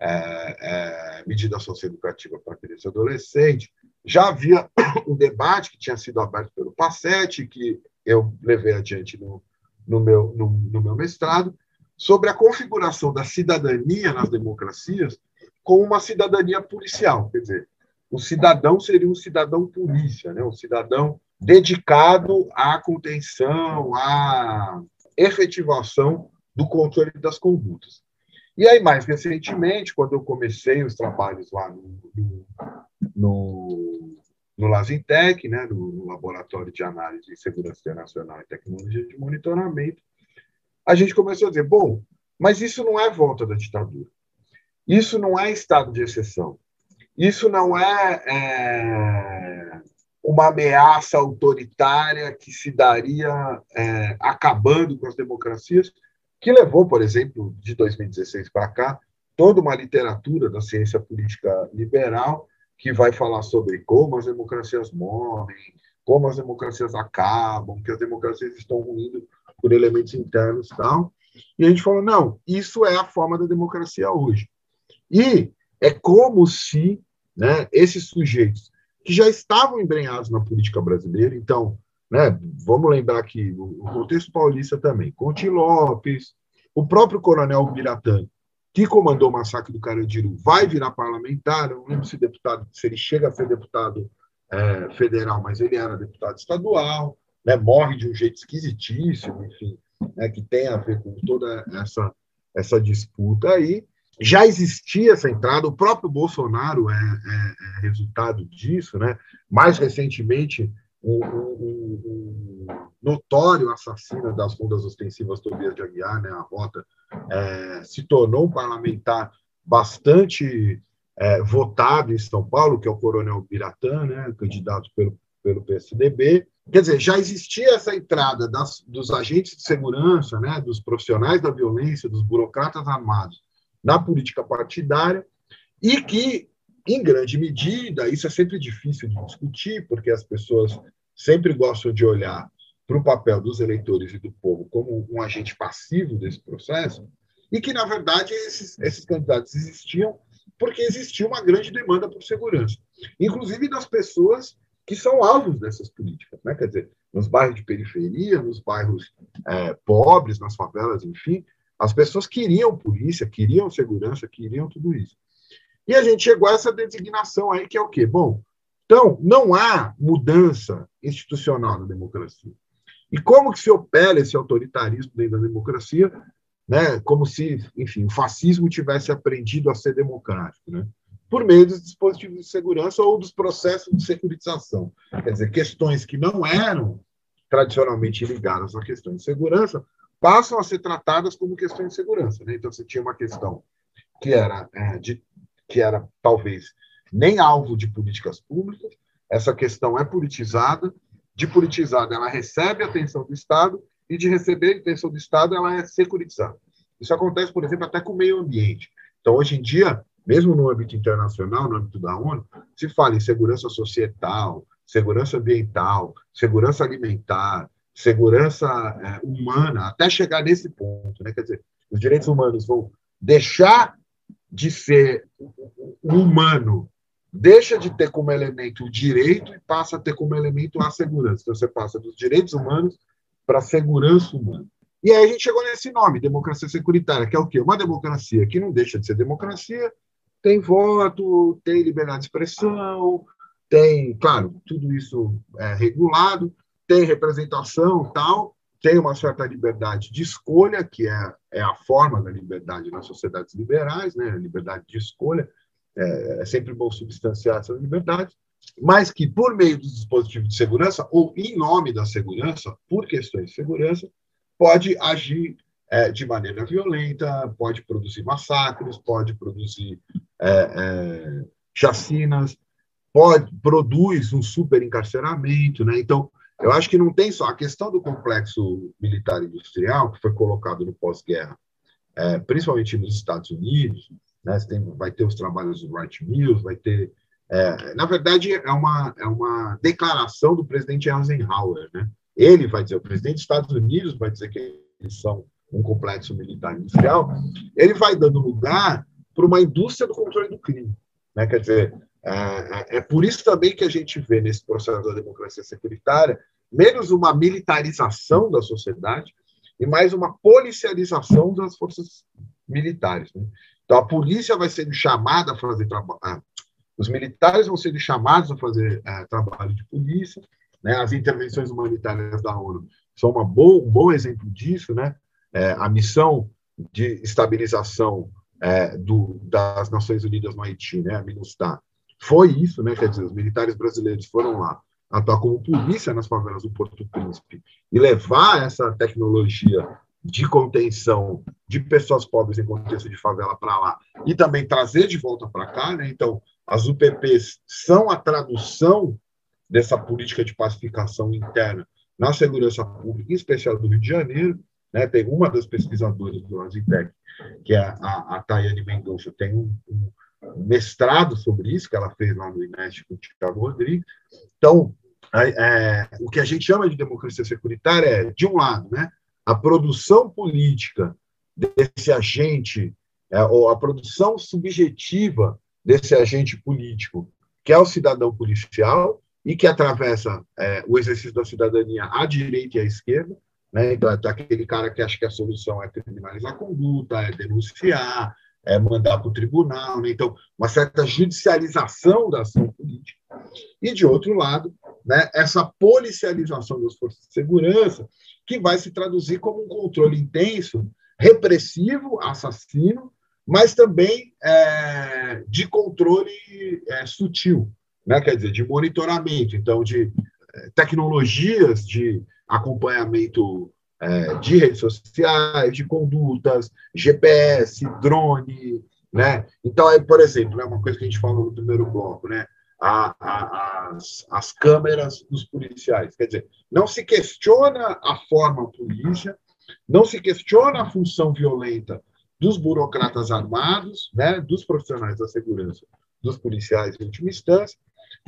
Speaker 12: é, é, medida socioeducativa para criança e adolescente, já havia um debate que tinha sido aberto pelo PACET, que eu levei adiante no, no, meu, no, no meu mestrado, sobre a configuração da cidadania nas democracias como uma cidadania policial. Quer dizer, o cidadão seria um cidadão polícia, né? um cidadão dedicado à contenção, à efetivação do controle das condutas. E aí, mais recentemente, quando eu comecei os trabalhos lá no, no, no, Lazintec, né, no, no, Laboratório de Análise de Segurança Internacional e Tecnologia de Monitoramento, a gente começou a dizer: bom, mas isso não é volta da ditadura. Isso não é estado de exceção. Isso não é, é uma ameaça autoritária que se daria é, acabando com as democracias, que levou, por exemplo, de 2016 para cá, toda uma literatura da ciência política liberal que vai falar sobre como as democracias morrem, como as democracias acabam, que as democracias estão ruindo por elementos internos e tal. E a gente falou, não, isso é a forma da democracia hoje. E é como se né, esses sujeitos que já estavam embrenhados na política brasileira, então, né, vamos lembrar que no contexto paulista também, Conte Lopes, o próprio coronel Biratã, que comandou o massacre do Carandiru, vai virar parlamentar, eu não lembro se, deputado, se ele chega a ser deputado é, federal, mas ele era deputado estadual, né, morre de um jeito esquisitíssimo, enfim, né, que tem a ver com toda essa, essa disputa aí, já existia essa entrada, o próprio Bolsonaro é, é, é resultado disso, né? Mais recentemente, um, notório assassino das fundas ostensivas Tobias de Aguiar, né, a Rota, é, se tornou um parlamentar bastante é, votado em São Paulo, que é o Coronel Biratã, né, candidato pelo, pelo PSDB. Quer dizer, já existia essa entrada das, dos agentes de segurança, né, dos profissionais da violência, dos burocratas armados, na política partidária e que, em grande medida, isso é sempre difícil de discutir, porque as pessoas sempre gostam de olhar para o papel dos eleitores e do povo como um agente passivo desse processo, e que, na verdade, esses, esses candidatos existiam porque existia uma grande demanda por segurança, inclusive das pessoas que são alvos dessas políticas, né? quer dizer, nos bairros de periferia, nos bairros é, pobres, nas favelas, enfim, as pessoas queriam polícia, queriam segurança, queriam tudo isso. E a gente chegou a essa designação aí, que é o quê? Bom, então, não há mudança institucional na democracia. E como que se opera esse autoritarismo dentro da democracia? Né? Como se, enfim, o fascismo tivesse aprendido a ser democrático, né? Por meio dos dispositivos de segurança ou dos processos de securitização. Quer dizer, questões que não eram tradicionalmente ligadas à questão de segurança passam a ser tratadas como questões de segurança. Né? Então, você tinha uma questão que era, é, de, que era talvez nem alvo de políticas públicas, essa questão é politizada, de politizada ela recebe atenção do Estado e de receber atenção do Estado ela é securitizada. Isso acontece, por exemplo, até com o meio ambiente. Então, hoje em dia, mesmo no âmbito internacional, no âmbito da ONU, se fala em segurança societal, segurança ambiental, segurança alimentar, segurança é, humana, até chegar nesse ponto. Né? Quer dizer, os direitos humanos vão deixar de ser humano, deixa de ter como elemento o direito e passa a ter como elemento a segurança. Então, você passa dos direitos humanos para a segurança humana. E aí a gente chegou nesse nome, democracia securitária, que é o quê? Uma democracia que não deixa de ser democracia, tem voto, tem liberdade de expressão, tem, claro, tudo isso é regulado, tem representação tal, tem uma certa liberdade de escolha, que é, é a forma da liberdade nas sociedades liberais, né? Liberdade de escolha. É, é sempre bom substanciar essa liberdade, mas que, por meio dos dispositivos de segurança, ou em nome da segurança, por questões de segurança, pode agir é, de maneira violenta, pode produzir massacres, pode produzir é, é, chacinas, pode, produz um super encarceramento. Né? Então, eu acho que não tem só a questão do complexo militar industrial, que foi colocado no pós-guerra, é, principalmente nos Estados Unidos, né? Tem, vai ter os trabalhos do Wright Mills, vai ter. É, na verdade, é uma, é uma declaração do presidente Eisenhower. Né? Ele vai dizer, o presidente dos Estados Unidos vai dizer que eles são um complexo militar industrial, ele vai dando lugar para uma indústria do controle do crime. Né? Quer dizer, é, é, é, por isso também que a gente vê nesse processo da democracia securitária menos uma militarização da sociedade e mais uma policialização das forças militares. Né? Então, a polícia vai sendo chamada a fazer trabalho, os militares vão sendo chamados a fazer é, trabalho de polícia, né? as intervenções humanitárias da ONU são boa, um bom exemplo disso, né? É, a missão de estabilização é, do, das Nações Unidas no Haiti, né, a MINUSTAH, foi isso, né, quer dizer, os militares brasileiros foram lá atuar como polícia nas favelas do Porto Príncipe e levar essa tecnologia de contenção de pessoas pobres em contexto de favela para lá e também trazer de volta para cá, né? Então, as UPPs são a tradução dessa política de pacificação interna na segurança pública, em especial do Rio de Janeiro, né? Tem uma das pesquisadoras do Azitec, que é a, a Tayane Mendonça, tem um, um, mestrado sobre isso, que ela fez lá no INEST com o Tiago Rodrigues. Então, é, o que a gente chama de democracia securitária é, de um lado, né, a produção política desse agente, é, ou a produção subjetiva desse agente político, que é o cidadão policial, e que atravessa é, o exercício da cidadania à direita e à esquerda, né? Então, é aquele cara que acha que a solução é criminalizar a conduta, é denunciar, é mandar para o tribunal. Né? Então, uma certa judicialização da ação política. E, de outro lado, né, essa policialização das forças de segurança, que vai se traduzir como um controle intenso, repressivo, assassino, mas também é, de controle é, sutil, né? quer dizer, de monitoramento, então, de é, tecnologias de acompanhamento é, de redes sociais, de condutas, GPS, drone, né? Então, é, por exemplo, né, uma coisa que a gente falou no primeiro bloco, né? A, a, as, as câmeras dos policiais. Quer dizer, não se questiona a forma polícia, não se questiona a função violenta dos burocratas armados, né, dos profissionais da segurança, dos policiais em última instância,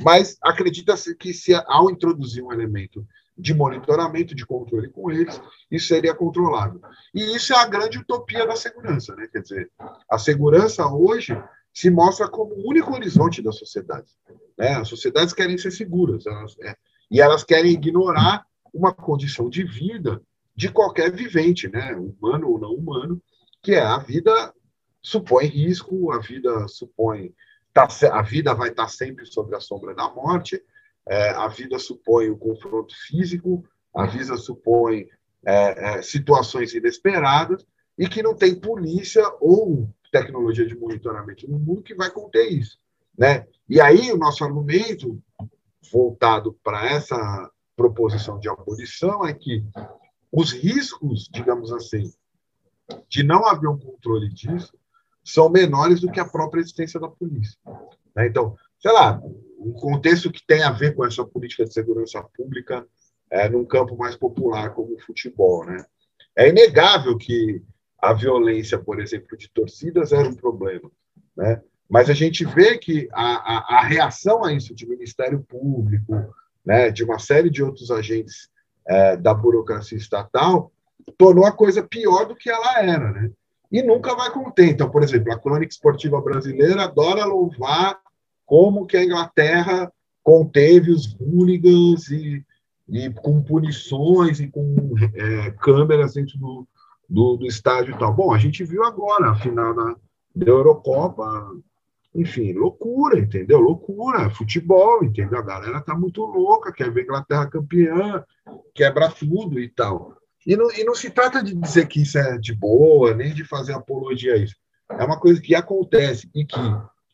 Speaker 12: mas acredita-se que se ao introduzir um elemento de monitoramento, de controle com eles, isso seria controlado. E isso é a grande utopia da segurança, né? Quer dizer, a segurança hoje se mostra como o único horizonte da sociedade. Né? As sociedades querem ser seguras, elas, é, e elas querem ignorar uma condição de vida de qualquer vivente, né? humano ou não humano, que é a vida supõe risco, a vida supõe tá, a vida vai estar sempre sobre a sombra da morte, é, a vida supõe o confronto físico, a vida supõe é, é, situações inesperadas e que não tem polícia ou tecnologia de monitoramento no mundo que vai conter isso. Né? E aí o nosso argumento voltado para essa proposição de abolição é que os riscos, digamos assim, de não haver um controle disso são menores do que a própria existência da polícia. Né? Então, sei lá, um contexto que tem a ver com essa política de segurança pública é, num campo mais popular como o futebol. Né? É inegável que a violência, por exemplo, de torcidas era um problema, né? mas a gente vê que a, a, a reação a isso de Ministério Público, né, de uma série de outros agentes é, da burocracia estatal, tornou a coisa pior do que ela era. Né? E nunca vai conter. Então, por exemplo, a crônica esportiva brasileira adora louvar como que a Inglaterra conteve os hooligans e, e com punições e com é, câmeras dentro do, do, do, estádio e tal. Bom, a gente viu agora a final da, da Eurocopa, Enfim, loucura, entendeu? Loucura, futebol, entendeu? A galera tá muito louca, quer ver Inglaterra campeã, quebra tudo e tal. E não, e não se trata de dizer que isso é de boa, nem de fazer apologia a isso. É uma coisa que acontece e que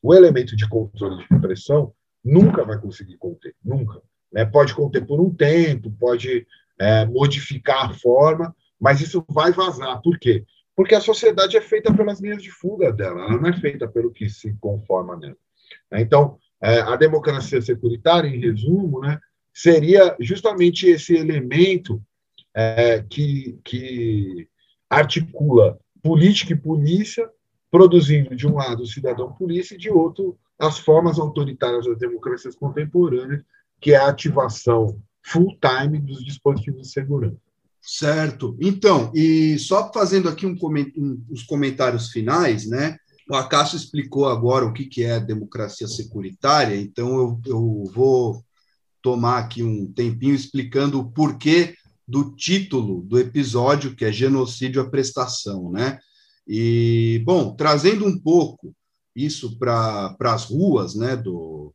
Speaker 12: o elemento de controle de repressão nunca vai conseguir conter, nunca. Né? Pode conter por um tempo, pode é, modificar a forma, mas isso vai vazar. Por quê? Porque a sociedade é feita pelas linhas de fuga dela, ela não é feita pelo que se conforma nela. Né? Então, é, a democracia securitária, em resumo, né, seria justamente esse elemento é, que, que articula política e polícia, produzindo, de um lado, o cidadão-polícia e, de outro, as formas autoritárias das democracias contemporâneas, que é a ativação full-time dos dispositivos de segurança.
Speaker 7: Certo. Então, e só fazendo aqui um, um, os comentários finais, né? O Acácio explicou agora o que, que é democracia securitária, então eu, eu vou tomar aqui um tempinho explicando o porquê do título do episódio, que é Genocídio à Prestação, né? E, bom, trazendo um pouco isso para as ruas né, do,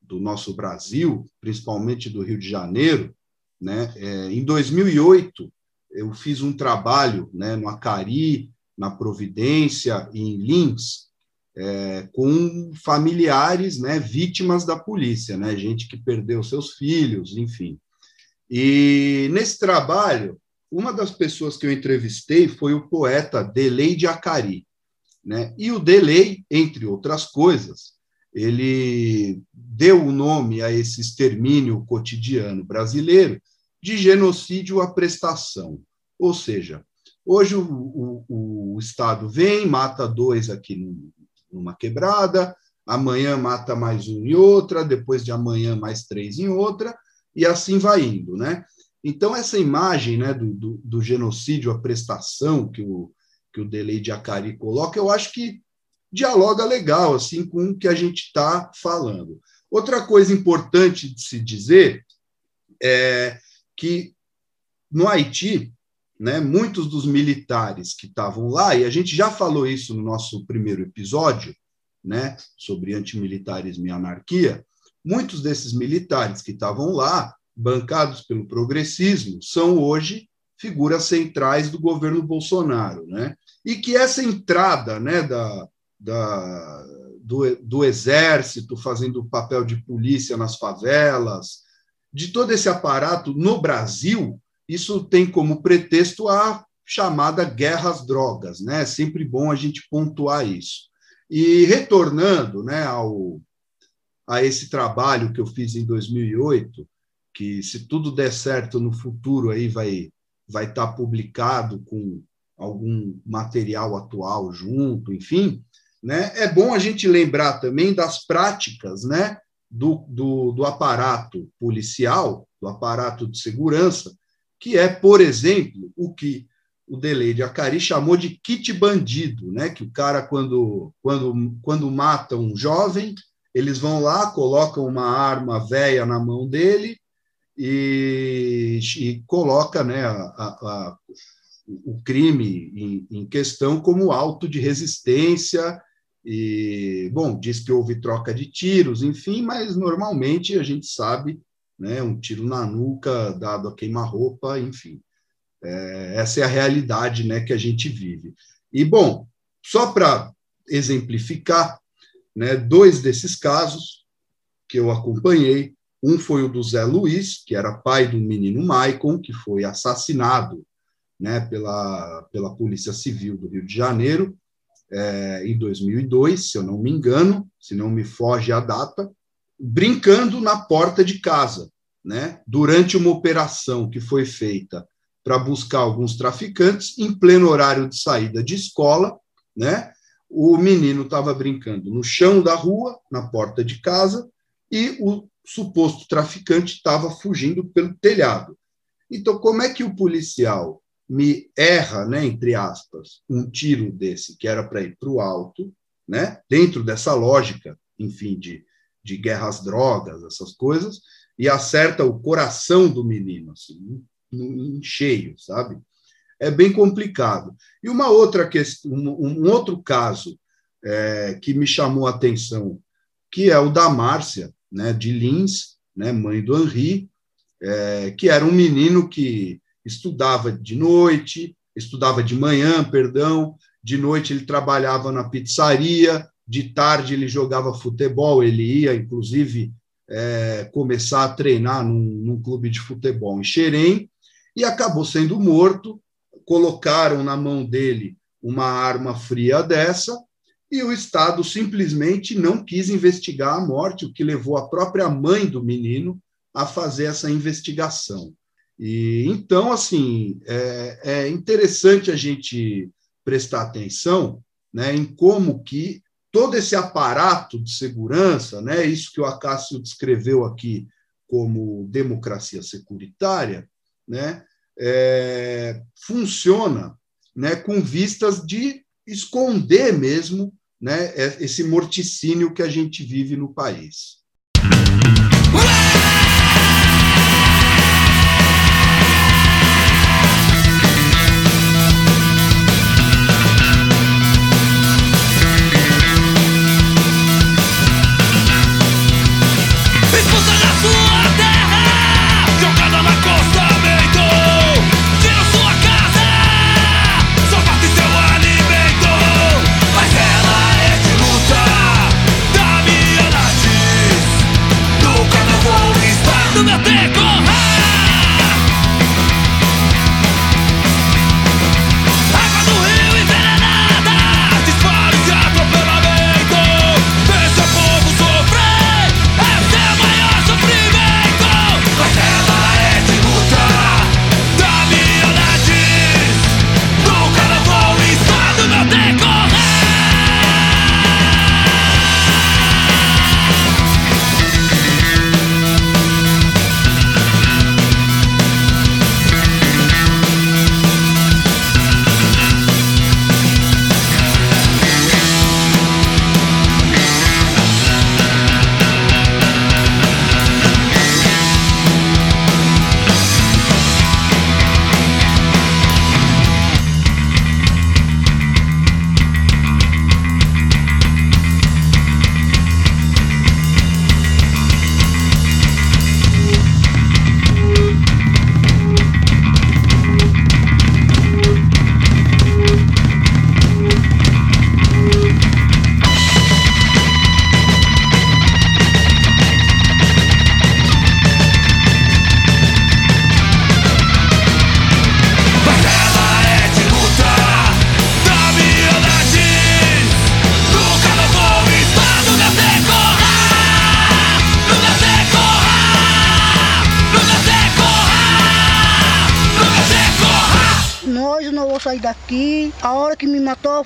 Speaker 7: do nosso Brasil, principalmente do Rio de Janeiro, né? É, em 2008, eu fiz um trabalho né, no Acari, na Providência em Lins, é, com familiares, né, vítimas da polícia, né, gente que perdeu seus filhos, enfim. E nesse trabalho, uma das pessoas que eu entrevistei foi o poeta Delei de Acari. Né? E o Delei, entre outras coisas, ele deu o nome a esse extermínio cotidiano brasileiro, de genocídio à prestação. Ou seja, hoje o, o, o Estado vem, mata dois aqui numa quebrada, amanhã mata mais um em outra, depois de amanhã mais três em outra, e assim vai indo, né? Então, essa imagem né, do, do, do genocídio à prestação que o, que o Delei de Acari coloca, eu acho que dialoga legal assim com o que a gente está falando. Outra coisa importante de se dizer é que no Haiti, né, muitos dos militares que estavam lá, e a gente já falou isso no nosso primeiro episódio, né, sobre antimilitarismo e anarquia, muitos desses militares que estavam lá, bancados pelo progressismo, são hoje figuras centrais do governo Bolsonaro, né? E que essa entrada, né, da, da do, do exército fazendo papel de polícia nas favelas, de todo esse aparato no Brasil, isso tem como pretexto a chamada guerra às drogas, né? É sempre bom a gente pontuar isso. E retornando, né, ao a esse trabalho que eu fiz em 2008, que se tudo der certo no futuro aí vai vai estar publicado com algum material atual junto, enfim, né? É bom a gente lembrar também das práticas, né, do, do, do aparato policial, do aparato de segurança, que é, por exemplo, o que o Delay de Acari chamou de kit bandido, né? que o cara, quando, quando, quando mata um jovem, eles vão lá, colocam uma arma velha na mão dele e, e coloca né, a, a, o crime em, em questão como auto de resistência e, bom, diz que houve troca de tiros, enfim, mas normalmente a gente sabe, né, um tiro na nuca dado a queima-roupa, enfim. É, essa é a realidade né, que a gente vive. E, bom, só para exemplificar, né, dois desses casos que eu acompanhei, um foi o do Zé Luiz, que era pai do menino Maicon, que foi assassinado né, pela, pela Polícia Civil do Rio de Janeiro, é, em 2002, se eu não me engano, se não me foge a data, brincando na porta de casa, né, durante uma operação que foi feita para buscar alguns traficantes, em pleno horário de saída de escola, né, o menino estava brincando no chão da rua, na porta de casa, e o suposto traficante estava fugindo pelo telhado. Então, como é que o policial me erra, né, entre aspas, um tiro desse que era para ir para o alto, né, dentro dessa lógica, enfim, de, de guerra às drogas, essas coisas, e acerta o coração do menino, assim, em cheio, sabe? É bem complicado. E uma outra questão, um, um outro caso é, que me chamou a atenção, que é o da Márcia, né, de Lins, né, mãe do Henri, é, que era um menino que estudava de noite, estudava de manhã, perdão, de noite ele trabalhava na pizzaria, de tarde ele jogava futebol, ele ia, inclusive, é, começar a treinar num, num, clube de futebol em Xerém, e acabou sendo morto. Colocaram na mão dele uma arma fria dessa, e o Estado simplesmente não quis investigar a morte, o que levou a própria mãe do menino a fazer essa investigação. E então, assim, é, é interessante a gente prestar atenção né, em como que todo esse aparato de segurança, né, isso que o Acácio descreveu aqui como democracia securitária, né, é, funciona né, com vistas de esconder mesmo né, esse morticínio que a gente vive no país.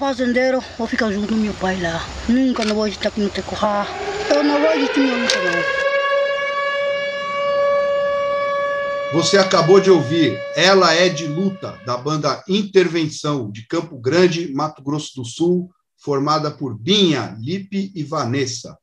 Speaker 14: Fazendeiro, vou ficar junto com meu pai lá. Nunca não vou estar com o Tecorá. Eu não vou existir minha luta, não.
Speaker 7: Você acabou de ouvir Ela é de Luta, da banda Intervenção, de Campo Grande, Mato Grosso do Sul, formada por Binha, Lipe e Vanessa.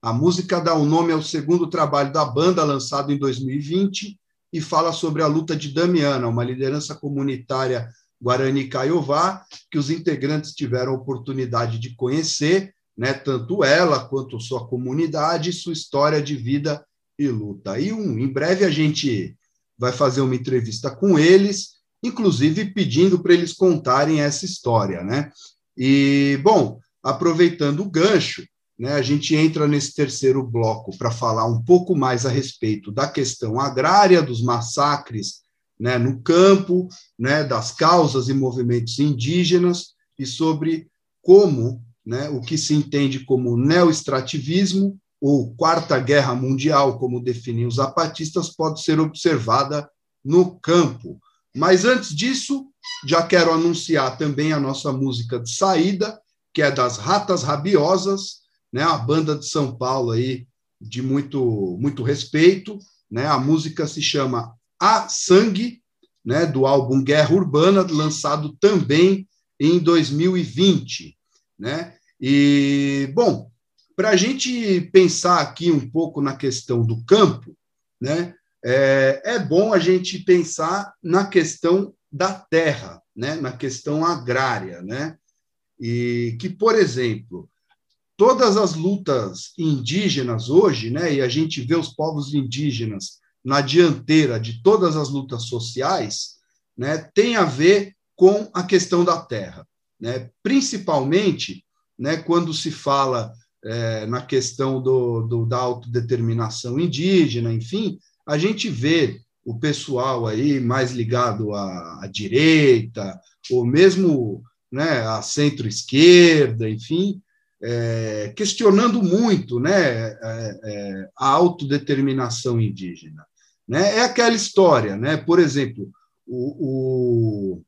Speaker 7: A música dá o nome ao segundo trabalho da banda, lançado em 2020, e fala sobre a luta de Damiana, uma liderança comunitária Guarani Caiová, que os integrantes tiveram oportunidade de conhecer, né, tanto ela quanto sua comunidade, sua história de vida e luta. E um, em breve a gente vai fazer uma entrevista com eles, inclusive pedindo para eles contarem essa história, né? E bom, aproveitando o gancho, né, a gente entra nesse terceiro bloco para falar um pouco mais a respeito da questão agrária, dos massacres né, no campo, né, das causas e movimentos indígenas e sobre como né, o que se entende como neoestrativismo ou Quarta Guerra Mundial, como definem os zapatistas, pode ser observada no campo. Mas antes disso, já quero anunciar também a nossa música de saída, que é das Ratas Rabiosas, né, a banda de São Paulo aí de muito muito respeito, né? A música se chama a Sangue, né, do álbum Guerra Urbana, lançado também em 2020. Né? E, bom, para a gente pensar aqui um pouco na questão do campo, né, é, é bom a gente pensar na questão da terra, né, na questão agrária, né, e que, por exemplo, todas as lutas indígenas hoje, né, e a gente vê os povos indígenas na dianteira de todas as lutas sociais, né, tem a ver com a questão da terra, né, principalmente né, quando se fala é, na questão do, do, da autodeterminação indígena, enfim, a gente vê o pessoal aí mais ligado à, à direita, ou mesmo né, à centro-esquerda, enfim, é, questionando muito né, é, é, a autodeterminação indígena. Né? É aquela história, né? por exemplo, o,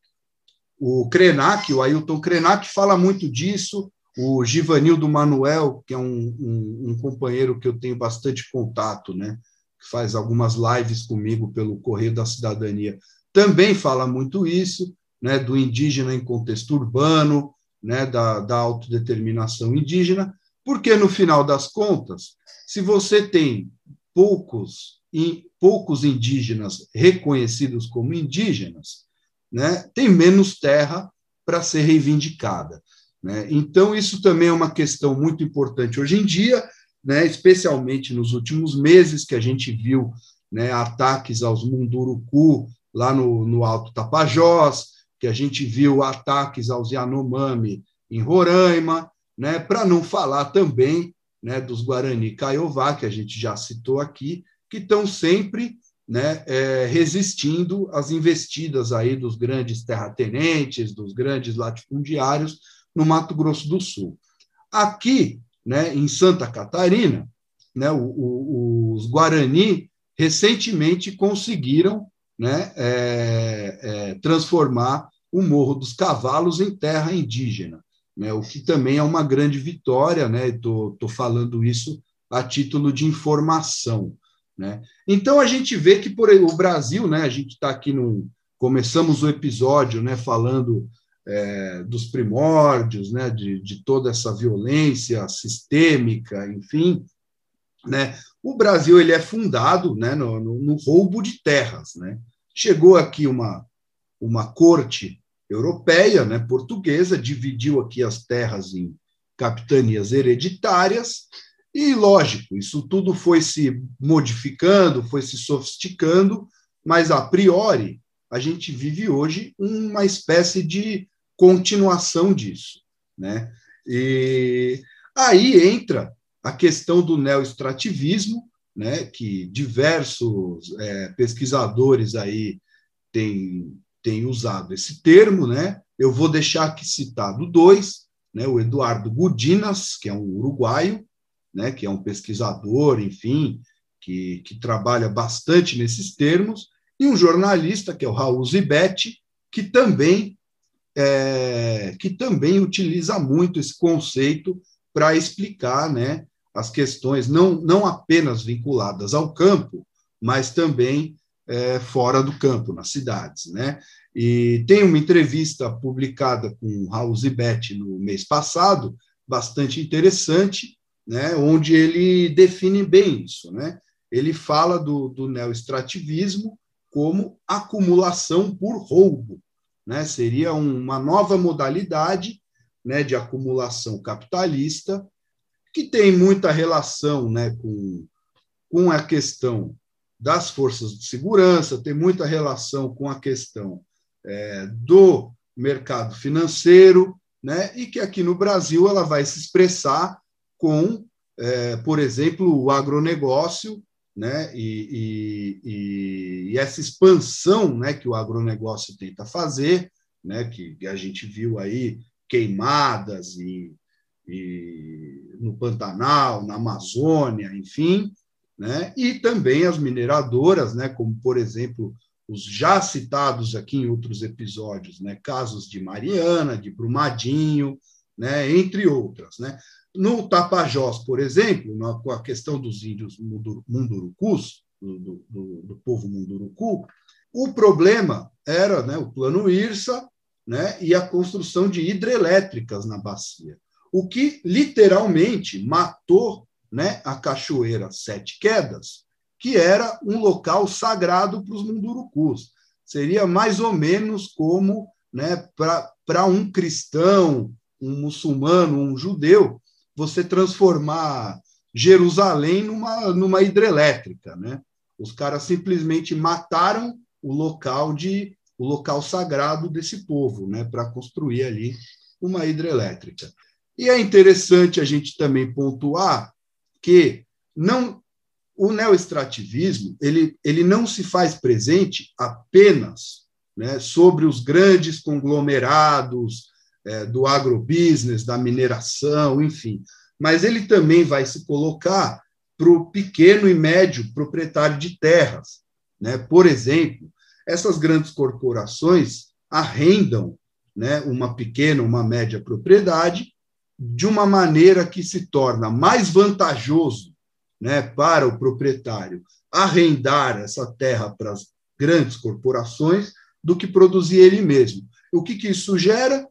Speaker 7: o, o Krenak, o Ailton Krenak, fala muito disso, o Givanildo Manuel, que é um, um, um, companheiro que eu tenho bastante contato, né? que faz algumas lives comigo pelo Correio da Cidadania, também fala muito isso, né? do indígena em contexto urbano, né, da, da autodeterminação indígena, porque, no final das contas, se você tem poucos, poucos indígenas reconhecidos como indígenas, né, tem menos terra para ser reivindicada. Né? Então, isso também é uma questão muito importante hoje em dia, né, especialmente nos últimos meses, que a gente viu né, ataques aos Munduruku lá no, no Alto Tapajós, que a gente viu ataques aos Yanomami em Roraima, né, para não falar também né, dos Guarani Caiová, que a gente já citou aqui, que estão sempre né, é, resistindo às investidas aí dos grandes terratenentes, dos grandes latifundiários no Mato Grosso do Sul. Aqui, né, em Santa Catarina, né, o, o, os Guarani recentemente conseguiram né, é, é, transformar o Morro dos Cavalos em terra indígena, né, o que também é uma grande vitória, né, estou falando isso a título de informação. Né. Então, a gente vê que por o Brasil, né, a gente está aqui no. Começamos o episódio né, falando é, dos primórdios, né, de, de toda essa violência sistêmica, enfim. Né, o Brasil ele é fundado né, no, no, no roubo de terras. Né. Chegou aqui uma, uma corte europeia, né, portuguesa, dividiu aqui as terras em capitanias hereditárias, e, lógico, isso tudo foi se modificando, foi se sofisticando, mas, a priori, a gente vive hoje uma espécie de continuação disso. Né? E aí entra a questão do neoestrativismo, né, que diversos é, pesquisadores aí têm tem usado esse termo, né? Eu vou deixar aqui citado dois, né? O Eduardo Gudinas, que é um uruguaio, né? Que é um pesquisador, enfim, que, que trabalha bastante nesses termos, e um jornalista que é o Raul Zibetti, que também é, que também utiliza muito esse conceito para explicar, né? As questões não não apenas vinculadas ao campo, mas também é, fora do campo, nas cidades. Né? E tem uma entrevista publicada com Raul Zibet no mês passado, bastante interessante, né, onde ele define bem isso. Né? Ele fala do, do neoestrativismo como acumulação por roubo. Né? Seria uma nova modalidade né, de acumulação capitalista que tem muita relação né, com, com a questão das forças de segurança, tem muita relação com a questão é, do mercado financeiro, né, e que aqui no Brasil ela vai se expressar com, é, por exemplo, o agronegócio, né, e, e, e, essa expansão né, que o agronegócio tenta fazer, né, que, a gente viu aí queimadas e, e no Pantanal, na Amazônia, enfim, né? e também as mineradoras, né? como, por exemplo, os já citados aqui em outros episódios, né? casos de Mariana, de Brumadinho, né? entre outras. Né? No Tapajós, por exemplo, na, com a questão dos índios mundurucus, do, do, do, povo munduruku, o problema era né, o plano IRSA né, e a construção de hidrelétricas na bacia, o que literalmente matou né, a Cachoeira Sete Quedas, que era um local sagrado para os mundurucus. Seria mais ou menos como né, para um cristão, um muçulmano, um judeu, você transformar Jerusalém numa, numa hidrelétrica, né? Os caras simplesmente mataram o local de o local sagrado desse povo, né, para construir ali uma hidrelétrica. E é interessante a gente também pontuar que não o neoextrativismo ele, ele não se faz presente apenas né, sobre os grandes conglomerados é, do agrobusiness, da mineração, enfim, mas ele também vai se colocar para o pequeno e médio proprietário de terras. Né? Por exemplo, essas grandes corporações arrendam né, uma pequena, uma média propriedade de uma maneira que se torna mais vantajoso né, para o proprietário arrendar essa terra para as grandes corporações do que produzir ele mesmo. O que, que isso gera?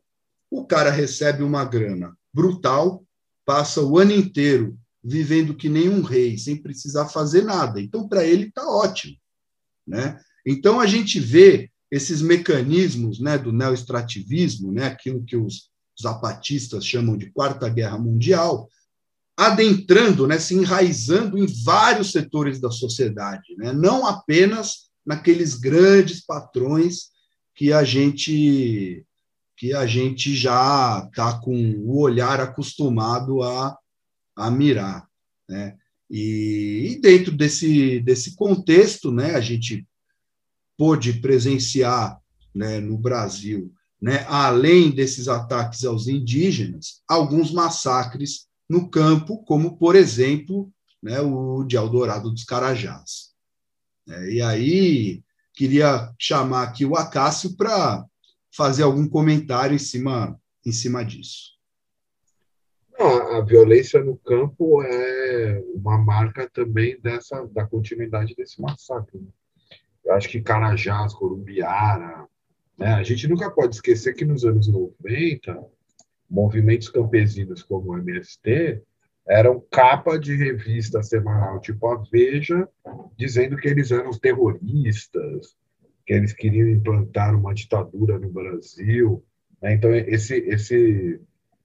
Speaker 7: O cara recebe uma grana brutal passa o ano inteiro vivendo que nem um rei, sem precisar fazer nada. Então, para ele, está ótimo. Né? Então, a gente vê esses mecanismos né, do neoestrativismo, né, aquilo que os zapatistas chamam de Quarta Guerra Mundial, adentrando, né, se enraizando em vários setores da sociedade, né, não apenas naqueles grandes patrões que a gente que a gente já está com o olhar acostumado a, a mirar. Né? E, e, dentro desse, desse contexto, né, a gente pôde presenciar né, no Brasil, né, além desses ataques aos indígenas, alguns massacres no campo, como, por exemplo, né, o de Eldorado dos Carajás. É, e aí, queria chamar aqui o Acácio para fazer algum comentário em cima, em cima disso.
Speaker 12: a violência no campo é uma marca também dessa da continuidade desse massacre. Né? Eu acho que Carajás, Corumbiara, né? a gente nunca pode esquecer que nos anos 90, movimentos campesinos como o MST eram capa de revista semanal, tipo a Veja, dizendo que eles eram terroristas, que eles queriam implantar uma ditadura no Brasil. Né? Então, esse, esse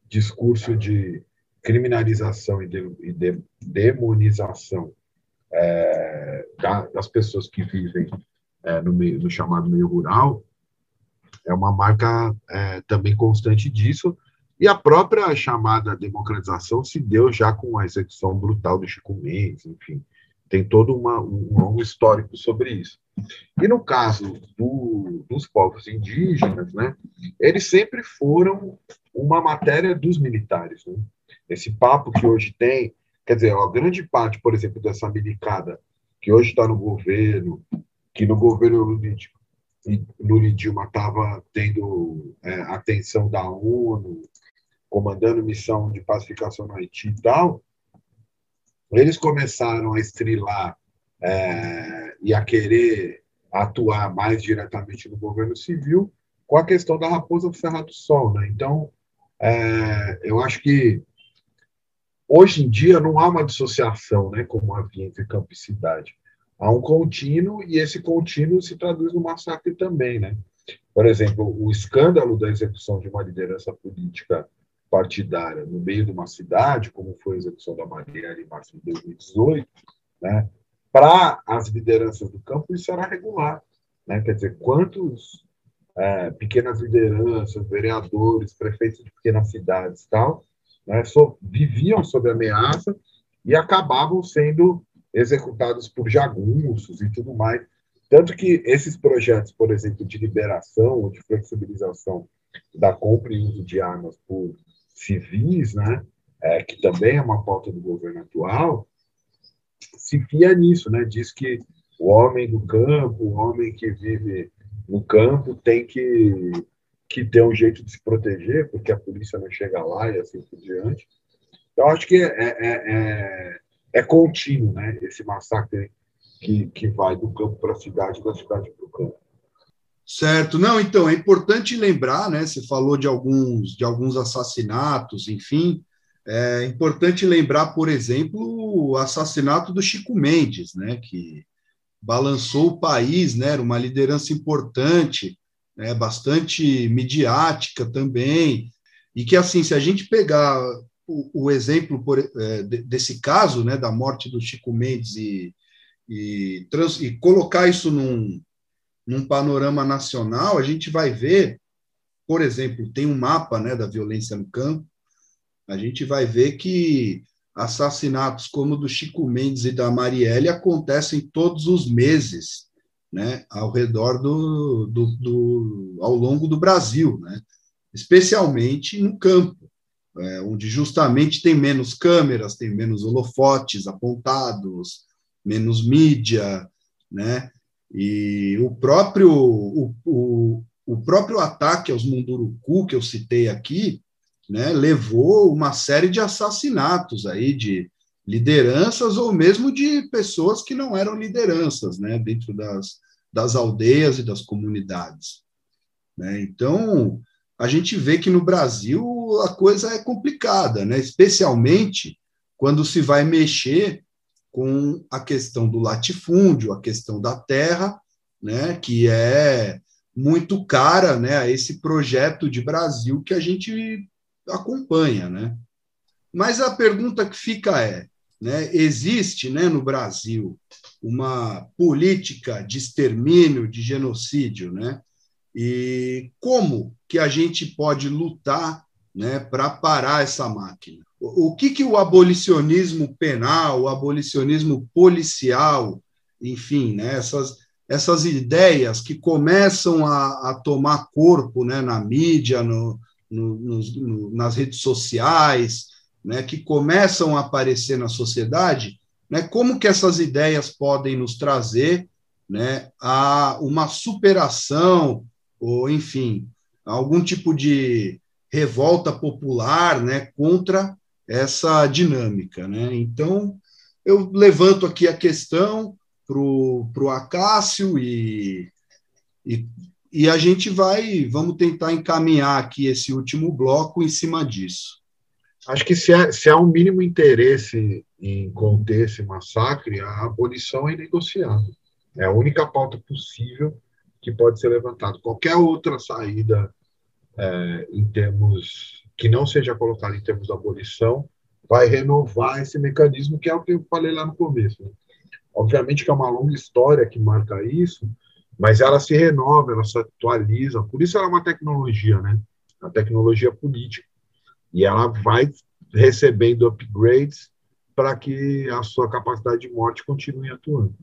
Speaker 12: discurso de criminalização e, de, e de, demonização é, da, das pessoas que vivem é, no, meio, no chamado meio rural é uma marca é, também constante disso. E a própria chamada democratização se deu já com a execução brutal do Chico Mendes, enfim, tem todo uma, um longo histórico sobre isso. E no caso do, dos povos indígenas, né, eles sempre foram uma matéria dos militares. Né? Esse papo que hoje tem, quer dizer, a grande parte, por exemplo, dessa milicada que hoje está no governo, que no governo Lula Dilma estava tendo é, atenção da ONU, comandando missão de pacificação no Haiti e tal, eles começaram a estrilar é, e a querer atuar mais diretamente no governo civil com a questão da Raposa do Cerrado do Sol. Né? Então, é, eu acho que hoje em dia não há uma dissociação, né, como havia entre campo e cidade. Há um contínuo e esse contínuo se traduz no massacre também. Né? Por exemplo, o escândalo da execução de uma liderança política partidária no meio de uma cidade, como foi a execução da Marielle em março de 2018, né, para as lideranças do campo, isso era regular. Né? Quer dizer, quantos é, pequenas lideranças, vereadores, prefeitos de pequenas cidades tal, né, so, viviam sob ameaça e acabavam sendo executados por jagunços e tudo mais. Tanto que esses projetos, por exemplo, de liberação ou de flexibilização da compra e uso de armas por civis, né, é, que também é uma pauta do governo atual, se fia nisso, né? Diz que o homem do campo, o homem que vive no campo tem que, que ter um jeito de se proteger, porque a polícia não chega lá e assim por diante. Então, acho que é, é, é, é contínuo, né? Esse massacre que, que vai do campo para a cidade, da cidade para o campo.
Speaker 7: Certo, não, então é importante lembrar, né? Você falou de alguns de alguns assassinatos, enfim, é importante lembrar, por exemplo, o assassinato do Chico Mendes, né? Que balançou o país, né? Era uma liderança importante, né? Bastante midiática também, e que assim, se a gente pegar o, o exemplo por, é, desse caso, né, da morte do Chico Mendes e, e, trans, e colocar isso num, num panorama nacional, a gente vai ver, por exemplo, tem um mapa né, da violência no campo, a gente vai ver que assassinatos como o do Chico Mendes e da Marielle acontecem todos os meses, né, ao redor do, do, do ao longo do Brasil, né, especialmente no campo, é, onde justamente tem menos câmeras, tem menos holofotes apontados, menos mídia, né, e o próprio o, o, o próprio ataque aos Munduruku que eu citei aqui né, levou uma série de assassinatos aí de lideranças ou mesmo de pessoas que não eram lideranças, né, dentro das, das aldeias e das comunidades. Né? Então, a gente vê que no Brasil a coisa é complicada, né, especialmente quando se vai mexer com a questão do latifúndio, a questão da terra, né, que é muito cara né, a esse projeto de Brasil que a gente acompanha, né? Mas a pergunta que fica é, né, existe né, no Brasil uma política de extermínio, de genocídio, né? E como que a gente pode lutar né, para parar essa máquina? O, que, que o abolicionismo penal, o abolicionismo policial, enfim, né, essas, essas ideias que começam a, a tomar corpo né, na mídia, no, no, no, nas redes sociais, né, que começam a aparecer na sociedade, né, como que essas ideias podem nos trazer né, a uma superação, ou enfim, algum tipo de revolta popular né, contra essa dinâmica. Né? Então, eu levanto aqui a questão para o Acácio e, e e a gente vai, vamos tentar encaminhar aqui esse último bloco em cima disso.
Speaker 12: Acho que se há, se há um mínimo interesse em conter esse massacre, a abolição é inegociável. É a única pauta possível que pode ser levantada. Qualquer outra saída é, em termos que não seja colocada em termos da abolição vai renovar esse mecanismo que é o que eu falei lá no começo. Né? Obviamente que é uma longa história que marca isso, mas ela se renova, ela se atualiza. Por isso ela é uma tecnologia, né? A tecnologia política. E ela vai recebendo upgrades para que a sua capacidade de morte continue atuando.